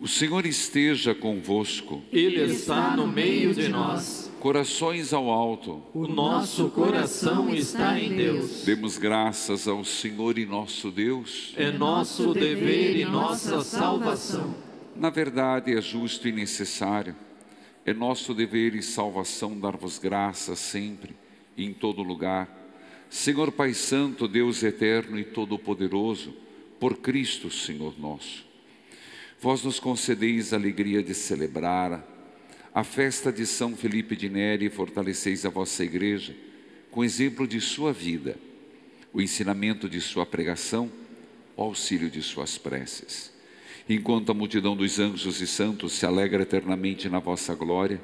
O Senhor esteja convosco. Ele está no meio de nós. Corações ao alto. O nosso coração está em Deus. Demos graças ao Senhor e nosso Deus. É nosso dever e nossa salvação. Na verdade, é justo e necessário. É nosso dever e salvação dar-vos graças sempre e em todo lugar. Senhor Pai Santo, Deus eterno e todo-poderoso, por Cristo, Senhor nosso. Vós nos concedeis a alegria de celebrar a festa de São Felipe de Neri e fortaleceis a vossa igreja com exemplo de sua vida, o ensinamento de sua pregação, o auxílio de suas preces. Enquanto a multidão dos anjos e santos se alegra eternamente na vossa glória,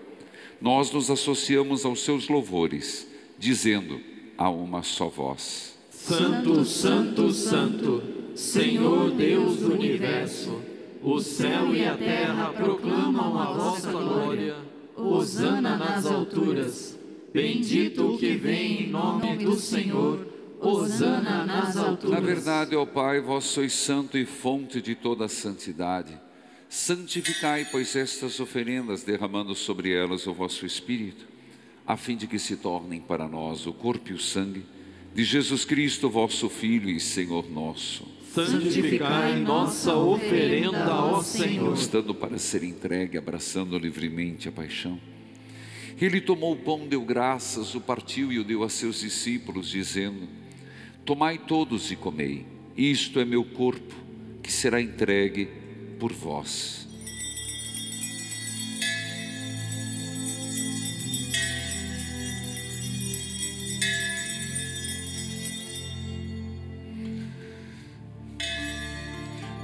nós nos associamos aos seus louvores, dizendo a uma só voz: Santo, Santo, Santo, Senhor Deus do universo, o céu e a terra proclamam a vossa glória. Hosana nas alturas. Bendito o que vem em nome do Senhor. Hosana nas alturas. Na verdade, ó Pai, vós sois santo e fonte de toda a santidade. Santificai, pois, estas oferendas, derramando sobre elas o vosso Espírito, a fim de que se tornem para nós o corpo e o sangue de Jesus Cristo, vosso Filho e Senhor nosso. Santificai nossa oferenda, ó Senhor. Estando para ser entregue, abraçando livremente a paixão. Ele tomou o pão, deu graças, o partiu e o deu a seus discípulos, dizendo: Tomai todos e comei, isto é meu corpo, que será entregue por vós.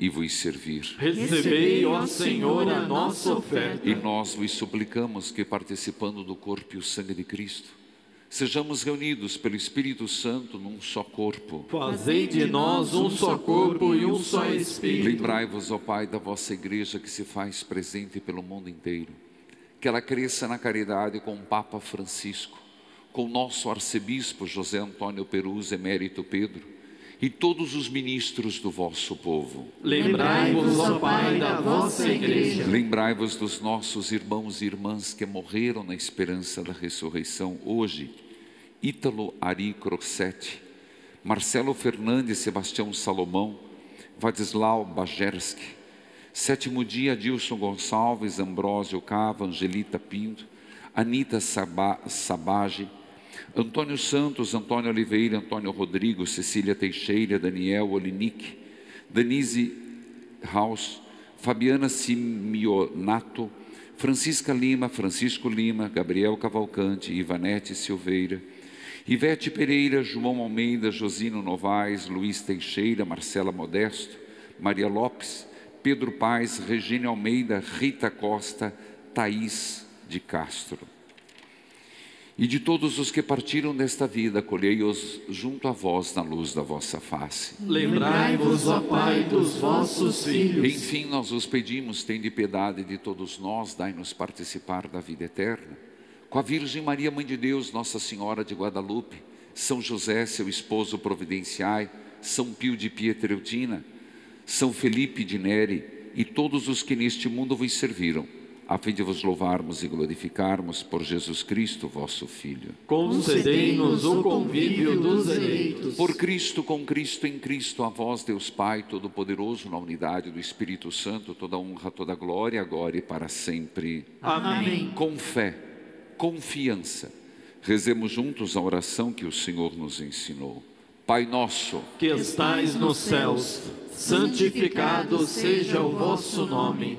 e vos servir. Recebei, ó Senhor, a nossa oferta. E nós vos suplicamos que, participando do corpo e o sangue de Cristo, sejamos reunidos pelo Espírito Santo num só corpo. Fazei de nós um só corpo e um só Espírito. Lembrai-vos, ó Pai, da vossa igreja que se faz presente pelo mundo inteiro. Que ela cresça na caridade com o Papa Francisco, com o nosso arcebispo José Antônio Perus, emérito Pedro e todos os ministros do vosso povo. Lembrai-vos, ó Pai, da vossa igreja. Lembrai-vos dos nossos irmãos e irmãs que morreram na esperança da ressurreição hoje. Ítalo Ari Crossetti, Marcelo Fernandes Sebastião Salomão, Vadislau Bajerski, Sétimo dia, Dilson Gonçalves, Ambrósio Cava, Angelita Pinto, Anita Sabage, Antônio Santos, Antônio Oliveira, Antônio Rodrigo, Cecília Teixeira, Daniel Olinick, Denise Haus, Fabiana Simionato, Francisca Lima, Francisco Lima, Gabriel Cavalcante, Ivanete Silveira, Ivete Pereira, João Almeida, Josino Novaes, Luiz Teixeira, Marcela Modesto, Maria Lopes, Pedro Paz, Regina Almeida, Rita Costa, Thaís de Castro. E de todos os que partiram desta vida, colhei-os junto a vós na luz da vossa face. Lembrai-vos, ó Pai, dos vossos filhos. Enfim, nós os pedimos, tende piedade de todos nós, dai-nos participar da vida eterna. Com a Virgem Maria, Mãe de Deus, Nossa Senhora de Guadalupe, São José, seu esposo providenciai, São Pio de Pietreutina, São Felipe de Neri e todos os que neste mundo vos serviram a fim de vos louvarmos e glorificarmos por Jesus Cristo, vosso Filho. Concedei-nos o convívio dos eleitos. Por Cristo, com Cristo, em Cristo, a vós, Deus Pai Todo-Poderoso, na unidade do Espírito Santo, toda honra, toda glória, agora e para sempre. Amém. Com fé, confiança, Rezemos juntos a oração que o Senhor nos ensinou. Pai nosso, que estais nos céus, santificado seja o vosso nome.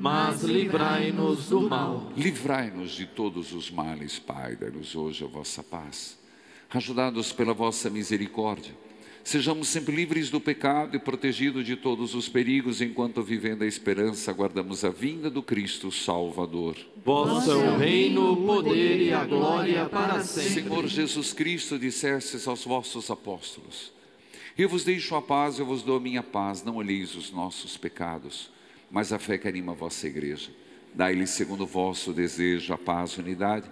mas livrai-nos do mal. Livrai-nos de todos os males, Pai, dai-nos hoje a vossa paz. Ajudados pela vossa misericórdia, sejamos sempre livres do pecado e protegidos de todos os perigos, enquanto vivendo a esperança, aguardamos a vinda do Cristo Salvador. Vosso é o reino, o poder e a glória para sempre. Senhor Jesus Cristo, dissestes aos vossos apóstolos: Eu vos deixo a paz, eu vos dou a minha paz, não olheis os nossos pecados, mas a fé que anima a vossa igreja. Dai-lhe segundo o vosso desejo a paz e unidade.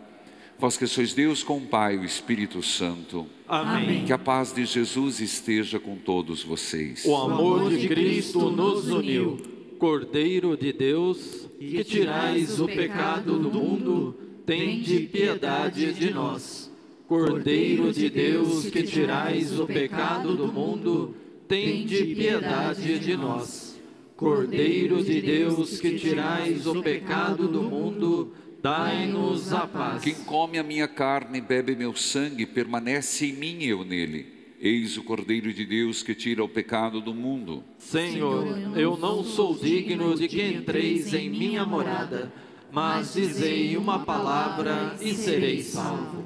Vós que sois Deus com o Pai e o Espírito Santo. Amém. Que a paz de Jesus esteja com todos vocês. O amor de Cristo nos uniu. Cordeiro de Deus, que tirais o pecado do mundo, tende piedade de nós. Cordeiro de Deus, que tirais o pecado do mundo, tende piedade de nós. Cordeiro de Deus, que tirais o pecado do mundo, dai-nos a paz. Quem come a minha carne e bebe meu sangue, permanece em mim e eu nele. Eis o Cordeiro de Deus que tira o pecado do mundo. Senhor, eu não sou digno de que entreis em minha morada, mas dizei uma palavra e serei salvo.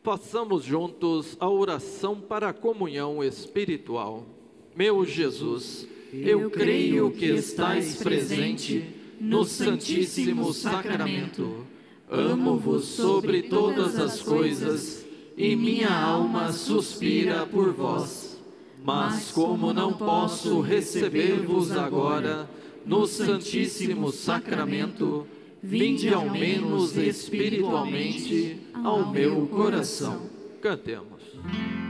Façamos juntos a oração para a comunhão espiritual. Meu Jesus, eu creio que estais presente no Santíssimo Sacramento. Amo-vos sobre todas as coisas e minha alma suspira por vós. Mas como não posso receber-vos agora no Santíssimo Sacramento, vinde ao menos espiritualmente ao meu coração. Cantemos.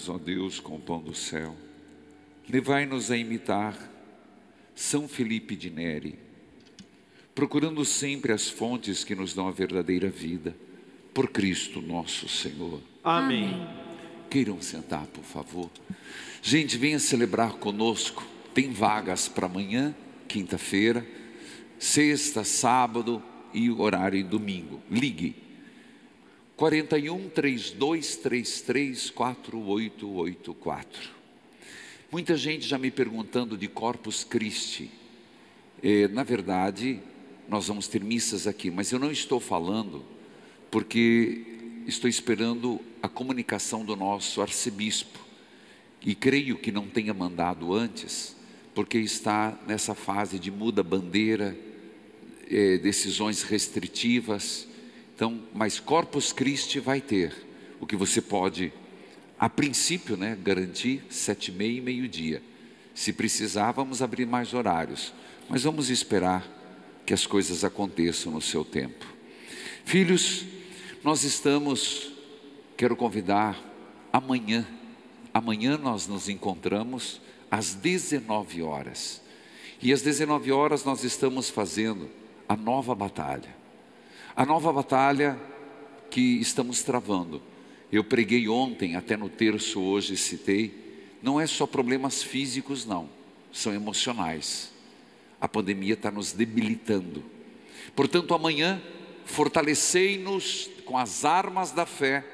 Alimentados, ó Deus, com o pão do céu, levai-nos a imitar São Felipe de Neri, procurando sempre as fontes que nos dão a verdadeira vida, por Cristo nosso Senhor. Amém. Queiram sentar, por favor. Gente, venha celebrar conosco. Tem vagas para amanhã, quinta-feira, sexta, sábado e o horário em domingo. Ligue. 41 3233 4884. Muita gente já me perguntando de Corpus Christi. Eh, na verdade, nós vamos ter missas aqui, mas eu não estou falando porque estou esperando a comunicação do nosso arcebispo. E creio que não tenha mandado antes, porque está nessa fase de muda bandeira, eh, decisões restritivas. Então, mas Corpus Christi vai ter o que você pode, a princípio, né, garantir sete e meia e meio-dia. Se precisar, vamos abrir mais horários, mas vamos esperar que as coisas aconteçam no seu tempo. Filhos, nós estamos, quero convidar, amanhã, amanhã nós nos encontramos às 19 horas. E às 19 horas nós estamos fazendo a nova batalha. A nova batalha que estamos travando. Eu preguei ontem, até no terço hoje citei, não é só problemas físicos, não, são emocionais. A pandemia está nos debilitando. Portanto, amanhã, fortalecei-nos com as armas da fé,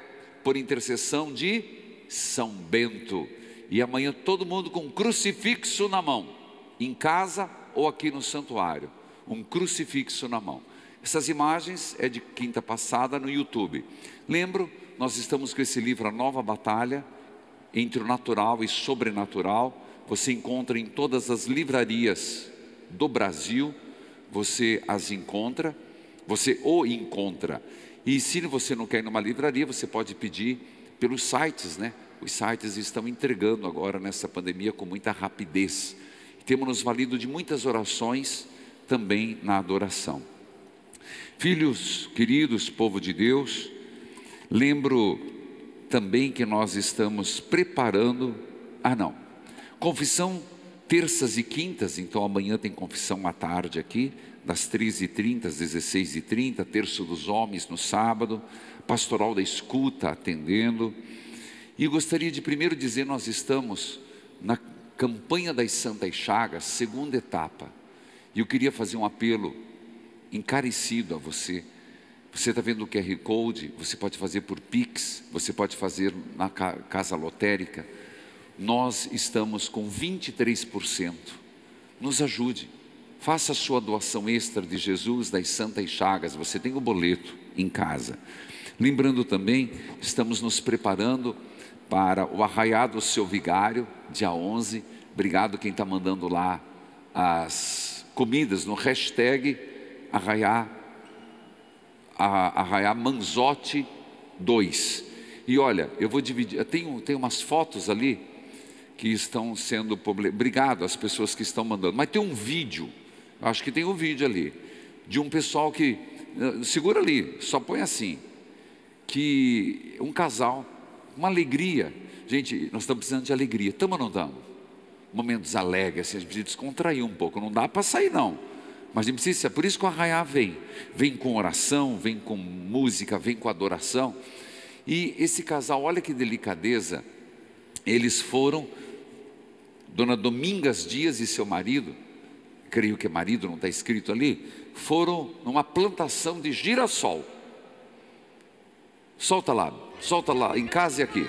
por intercessão de São Bento. E amanhã todo mundo com um crucifixo na mão, em casa ou aqui no santuário, um crucifixo na mão. Essas imagens é de quinta passada no YouTube. Lembro, nós estamos com esse livro A Nova Batalha entre o natural e sobrenatural. Você encontra em todas as livrarias do Brasil, você as encontra, você o encontra. E se você não quer ir numa livraria, você pode pedir pelos sites, né? Os sites estão entregando agora nessa pandemia com muita rapidez. Temos nos valido de muitas orações também na adoração. Filhos queridos, povo de Deus, lembro também que nós estamos preparando. Ah, não. Confissão terças e quintas, então amanhã tem confissão à tarde aqui, das 13h30 às 16h30, terço dos homens no sábado, pastoral da escuta atendendo. E gostaria de primeiro dizer: nós estamos na campanha das Santas Chagas, segunda etapa. E eu queria fazer um apelo encarecido a você. Você está vendo o QR Code, você pode fazer por Pix, você pode fazer na casa lotérica. Nós estamos com 23%. Nos ajude. Faça a sua doação extra de Jesus das Santas Chagas. Você tem o boleto em casa. Lembrando também, estamos nos preparando para o arraiado do seu vigário, dia 11. Obrigado quem está mandando lá as comidas no hashtag arraiar, arraiar Manzotti 2. E olha, eu vou dividir, tem, tem umas fotos ali que estão sendo obrigado às pessoas que estão mandando, mas tem um vídeo, acho que tem um vídeo ali, de um pessoal que, segura ali, só põe assim, que um casal, uma alegria, gente, nós estamos precisando de alegria, estamos ou não estamos? momentos alegres, assim, a gente precisa descontrair um pouco, não dá para sair não. Mas gente precisa, por isso que o arraiar vem. Vem com oração, vem com música, vem com adoração. E esse casal, olha que delicadeza, eles foram, Dona Domingas Dias e seu marido, creio que marido não está escrito ali, foram numa plantação de girassol. Solta lá, solta lá, em casa e aqui.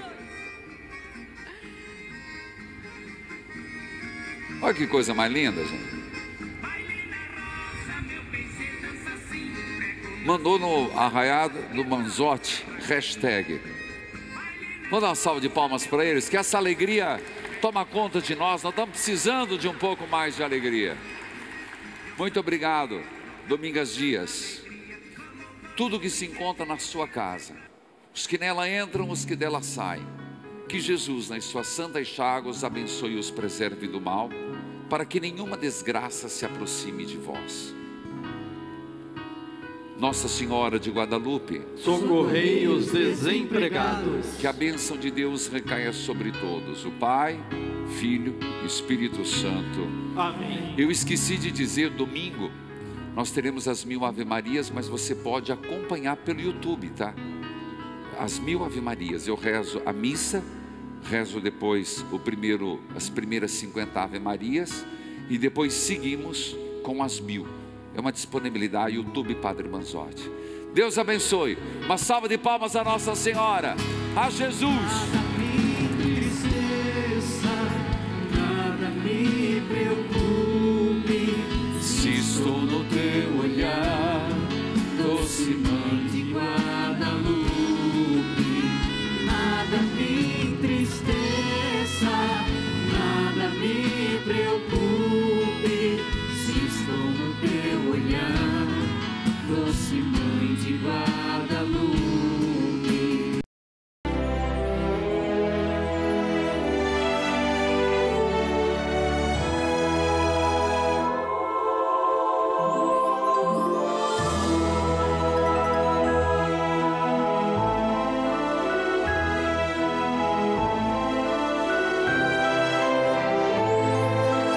Olha que coisa mais linda, gente. Mandou no arraiado do Manzotti, hashtag. Vamos dar uma salva de palmas para eles, que essa alegria toma conta de nós, nós estamos precisando de um pouco mais de alegria. Muito obrigado, Domingas Dias. Tudo que se encontra na sua casa, os que nela entram, os que dela saem. Que Jesus, nas suas santas chagas, abençoe e os preserve do mal, para que nenhuma desgraça se aproxime de vós. Nossa Senhora de Guadalupe, socorrei os desempregados. que a bênção de Deus recaia sobre todos, o Pai, Filho e Espírito Santo. Amém. Eu esqueci de dizer, domingo, nós teremos as mil Ave Marias, mas você pode acompanhar pelo YouTube, tá? As mil Ave Marias, eu rezo a missa, rezo depois o primeiro, as primeiras 50 Ave Marias e depois seguimos com as mil. É uma disponibilidade, YouTube Padre Manzotti. Deus abençoe. Uma salva de palmas a Nossa Senhora. A Jesus.